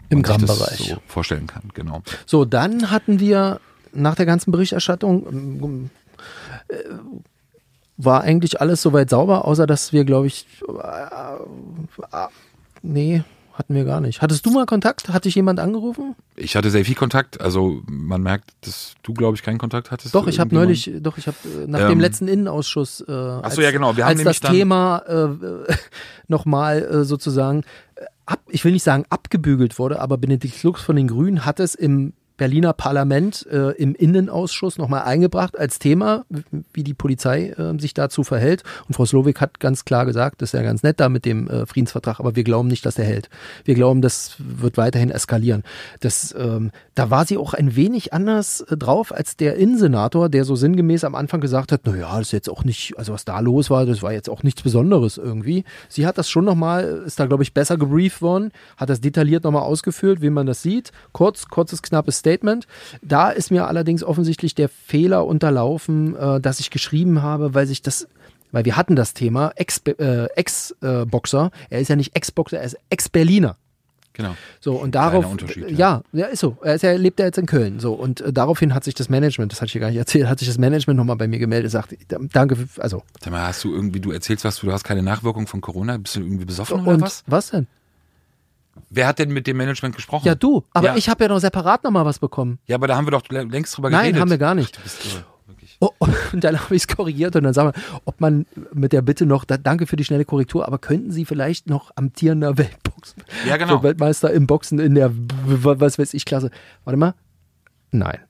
Speaker 3: im Grammbereich
Speaker 2: so vorstellen kann. Genau.
Speaker 3: So, dann hatten wir nach der ganzen Berichterstattung ähm, äh, war eigentlich alles soweit sauber, außer dass wir, glaube ich, äh, äh, nee, hatten wir gar nicht. Hattest du mal Kontakt? Hat dich jemand angerufen?
Speaker 2: Ich hatte sehr viel Kontakt. Also man merkt, dass du, glaube ich, keinen Kontakt hattest.
Speaker 3: Doch, ich habe neulich, doch, ich habe äh, nach ähm, dem letzten Innenausschuss, äh,
Speaker 2: als, ja, genau. Wir
Speaker 3: haben als das Thema äh, nochmal äh, sozusagen, äh, ab, ich will nicht sagen abgebügelt wurde, aber Benedikt Lux von den Grünen hat es im Berliner Parlament äh, im Innenausschuss nochmal eingebracht als Thema, wie die Polizei äh, sich dazu verhält. Und Frau Slowik hat ganz klar gesagt, das ist ja ganz nett da mit dem äh, Friedensvertrag, aber wir glauben nicht, dass der hält. Wir glauben, das wird weiterhin eskalieren. Das, ähm, da war sie auch ein wenig anders äh, drauf als der Innensenator, der so sinngemäß am Anfang gesagt hat, na ja, das ist jetzt auch nicht, also was da los war, das war jetzt auch nichts Besonderes irgendwie. Sie hat das schon nochmal, ist da glaube ich besser gebrieft worden, hat das detailliert nochmal ausgeführt, wie man das sieht. Kurz, kurzes, knappes Statement. Da ist mir allerdings offensichtlich der Fehler unterlaufen, äh, dass ich geschrieben habe, weil sich das weil wir hatten das Thema Ex-Boxer. Äh, Ex, äh, er ist ja nicht Ex-Boxer, er ist Ex-Berliner.
Speaker 2: Genau.
Speaker 3: So, und darauf. Ja.
Speaker 2: ja.
Speaker 3: ja, ist so. Er, ist ja, lebt ja jetzt in Köln. So, und äh, daraufhin hat sich das Management, das hatte ich dir gar nicht erzählt, hat sich das Management nochmal bei mir gemeldet, sagt, danke, für, also.
Speaker 2: Sag mal, hast du irgendwie, du erzählst was, du hast keine Nachwirkung von Corona, bist du irgendwie besoffen oder
Speaker 3: und
Speaker 2: was?
Speaker 3: was denn?
Speaker 2: Wer hat denn mit dem Management gesprochen?
Speaker 3: Ja, du. Aber
Speaker 2: Ja.
Speaker 3: ich habe ja noch separat nochmal was bekommen.
Speaker 2: Ja, aber da haben wir doch längst drüber
Speaker 3: Nein,
Speaker 2: geredet.
Speaker 3: haben wir gar nicht.
Speaker 2: Ach, wirklich.
Speaker 3: Oh, und dann habe ich es korrigiert und dann sagen wir, ob man mit der Bitte noch, da, danke für die schnelle Korrektur, aber könnten Sie vielleicht noch amtierender Weltboxen,
Speaker 2: Ja, genau.
Speaker 3: Weltmeister im Boxen in der, was weiß ich, Klasse. Warte mal. Nein.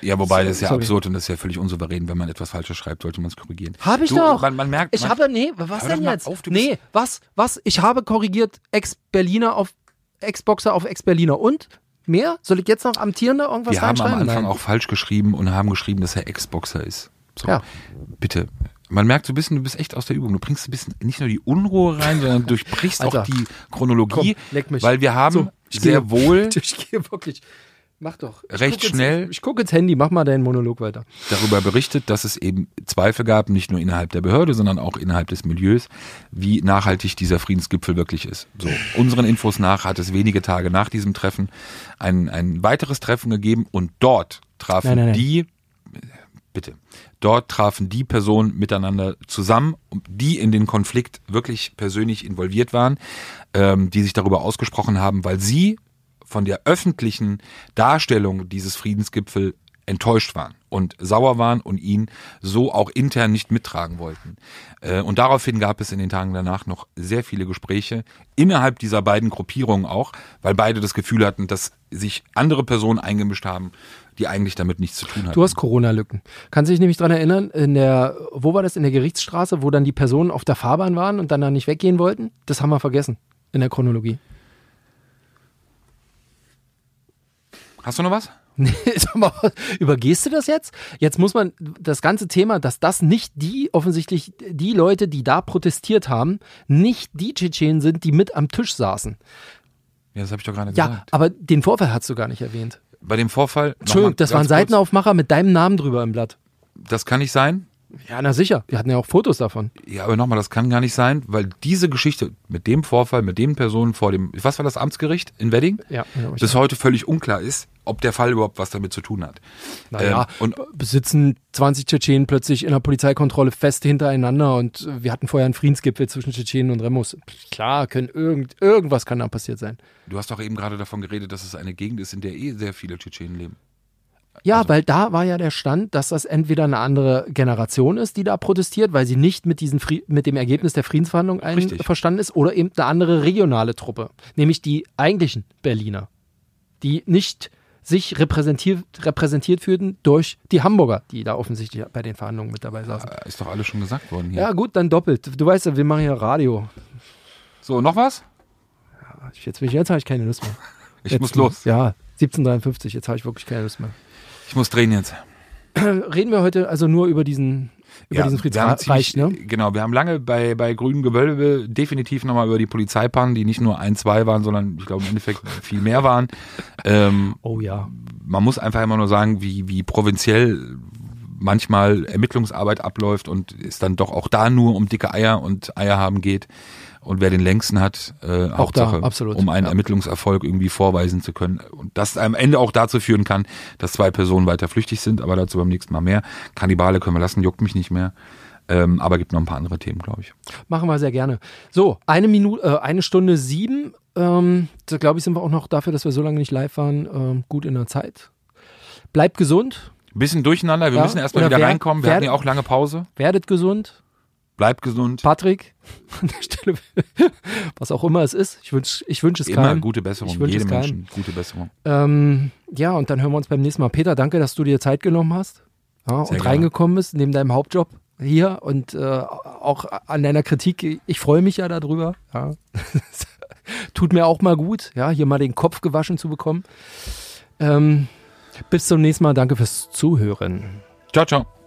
Speaker 2: Ja, wobei das ist ja
Speaker 3: Sorry.
Speaker 2: absurd und das ist ja völlig unsouverän. Wenn man etwas Falsches schreibt, sollte man es korrigieren.
Speaker 3: Habe ich
Speaker 2: du,
Speaker 3: doch.
Speaker 2: Man, man merkt,
Speaker 3: Ich
Speaker 2: man,
Speaker 3: habe, nee, was denn jetzt?
Speaker 2: auf,
Speaker 3: nee, was, was? Ich habe korrigiert Ex-Berliner auf Ex-Boxer auf Ex-Berliner. Und? Mehr? Soll ich jetzt noch amtierender irgendwas
Speaker 2: wir haben am? Anfang
Speaker 3: Nein.
Speaker 2: auch falsch geschrieben und haben geschrieben, dass er Ex-Boxer ist. So,
Speaker 3: Ja.
Speaker 2: bitte. Man merkt so ein bisschen, du bist echt aus der Übung. Du bringst ein bisschen nicht nur die Unruhe rein, sondern durchbrichst auch
Speaker 3: Alter.
Speaker 2: die Chronologie,
Speaker 3: Komm,
Speaker 2: weil wir haben
Speaker 3: So,
Speaker 2: sehr
Speaker 3: gehe-
Speaker 2: wohl
Speaker 3: Ich gehe wirklich. Mach doch. Ich
Speaker 2: Recht
Speaker 3: guck
Speaker 2: schnell.
Speaker 3: Ich gucke ins Handy, mach mal deinen Monolog weiter.
Speaker 2: darüber berichtet, dass es eben Zweifel gab, nicht nur innerhalb der Behörde, sondern auch innerhalb des Milieus, wie nachhaltig dieser Friedensgipfel wirklich ist. So, unseren Infos nach hat es wenige Tage nach diesem Treffen ein, ein weiteres Treffen gegeben und dort trafen
Speaker 3: Nein, nein, nein.
Speaker 2: die, bitte, dort trafen die Personen miteinander zusammen, die in den Konflikt wirklich persönlich involviert waren, ähm, die sich darüber ausgesprochen haben, weil sie von der öffentlichen Darstellung dieses Friedensgipfel enttäuscht waren und sauer waren und ihn so auch intern nicht mittragen wollten. Äh, Und daraufhin gab es in den Tagen danach noch sehr viele Gespräche innerhalb dieser beiden Gruppierungen auch, weil beide das Gefühl hatten, dass sich andere Personen eingemischt haben, die eigentlich damit nichts zu tun hatten.
Speaker 3: Du hast Corona-Lücken. Kannst du dich nämlich dran erinnern, in der, wo war das, in der Gerichtsstraße, wo dann die Personen auf der Fahrbahn waren und dann da nicht weggehen wollten? Das haben wir vergessen in der Chronologie.
Speaker 2: Hast du noch was?
Speaker 3: Nee, sag mal, übergehst du das jetzt? Jetzt muss man das ganze Thema, dass das nicht die, offensichtlich die Leute, die da protestiert haben, nicht die Tschetschenen sind, die mit am Tisch saßen.
Speaker 2: Ja, das habe ich doch gerade
Speaker 3: Ja,
Speaker 2: gesagt.
Speaker 3: aber den Vorfall hast du gar nicht erwähnt.
Speaker 2: Bei dem Vorfall.
Speaker 3: Entschuldigung, das war ein
Speaker 2: ganz kurz,
Speaker 3: Seitenaufmacher mit deinem Namen drüber im Blatt.
Speaker 2: Das kann nicht sein.
Speaker 3: Ja, na sicher. Wir hatten ja auch Fotos davon.
Speaker 2: Ja, aber nochmal, das kann gar nicht sein, weil diese Geschichte mit dem Vorfall, mit den Personen vor dem, was war das Amtsgericht in Wedding?
Speaker 3: Ja, ja,
Speaker 2: Bis heute völlig unklar ist, ob der Fall überhaupt was damit zu tun hat.
Speaker 3: Naja,
Speaker 2: Ähm, und
Speaker 3: besitzen 20 Tschetschenen plötzlich in der Polizeikontrolle fest hintereinander und wir hatten vorher einen Friedensgipfel zwischen Tschetschenen und Remus. Klar, können irgend, irgendwas kann da passiert sein.
Speaker 2: du hast doch eben gerade davon geredet, dass es eine Gegend ist, in der eh sehr viele Tschetschenen leben.
Speaker 3: Ja,
Speaker 2: Also
Speaker 3: weil da war ja der Stand, dass das entweder eine andere Generation ist, die da protestiert, weil sie nicht mit, diesen Fri mit dem Ergebnis der Friedensverhandlungen
Speaker 2: Richtig.
Speaker 3: einverstanden ist, oder eben eine andere regionale Truppe, nämlich die eigentlichen Berliner, die nicht sich repräsentiert, repräsentiert fühlten durch die Hamburger, die da offensichtlich bei den Verhandlungen mit dabei saßen.
Speaker 2: Äh, Ist doch alles schon gesagt worden hier.
Speaker 3: Ja, gut, dann doppelt. Du weißt ja, wir machen ja Radio.
Speaker 2: So, noch was?
Speaker 3: Jetzt, ich- jetzt habe ich keine Lust mehr.
Speaker 2: Ich
Speaker 3: jetzt,
Speaker 2: muss los.
Speaker 3: Ja, 1753, jetzt habe ich wirklich keine Lust mehr.
Speaker 2: Ich muss drehen jetzt.
Speaker 3: Reden wir heute also nur über diesen, über diesen
Speaker 2: wir haben
Speaker 3: Friedensreich, ne?
Speaker 2: Genau, wir haben lange bei, bei Grünen Gewölbe definitiv nochmal über die Polizeipannen, die nicht nur ein, zwei waren, sondern ich glaube im Endeffekt viel mehr waren. Ähm,
Speaker 3: Oh ja.
Speaker 2: man muss einfach immer nur sagen, wie, wie provinziell manchmal Ermittlungsarbeit abläuft und es dann doch auch da nur um dicke Eier und Eier haben geht. Und wer den längsten hat, äh,
Speaker 3: Auch da,
Speaker 2: Hauptsache,
Speaker 3: absolut,
Speaker 2: um einen
Speaker 3: ja.
Speaker 2: Ermittlungserfolg irgendwie vorweisen zu können. Und das am Ende auch dazu führen kann, dass zwei Personen weiter flüchtig sind, aber dazu beim nächsten Mal mehr. Kannibale können wir lassen, juckt mich nicht mehr. Ähm, aber gibt noch ein paar andere Themen, glaube ich.
Speaker 3: Machen wir sehr gerne. So, eine Minute, äh, eine Stunde sieben. Ähm, da glaube ich, sind wir auch noch dafür, dass wir so lange nicht live waren, ähm, gut in der Zeit. Bleibt gesund,
Speaker 2: bisschen durcheinander, wir
Speaker 3: Ja,
Speaker 2: müssen erstmal wieder
Speaker 3: wer-
Speaker 2: reinkommen. Wir
Speaker 3: wer-
Speaker 2: hatten ja auch lange Pause.
Speaker 3: werdet gesund.
Speaker 2: Bleib gesund.
Speaker 3: Patrick, an der Stelle, was auch immer es ist, ich wünsche ich wünsch es
Speaker 2: Immer
Speaker 3: keinem.
Speaker 2: gute Besserung.
Speaker 3: Ich
Speaker 2: Jedem. Menschen gute Besserung.
Speaker 3: Ähm, ja, und dann hören wir uns beim nächsten Mal. Peter, danke, dass du dir Zeit genommen hast ja, und
Speaker 2: gerne.
Speaker 3: reingekommen bist neben deinem Hauptjob hier und äh, auch an deiner Kritik. Ich freue mich ja darüber. Ja. Tut mir auch mal gut, ja, hier mal den Kopf gewaschen zu bekommen. Ähm, bis zum nächsten Mal. Danke fürs Zuhören.
Speaker 2: Ciao, ciao.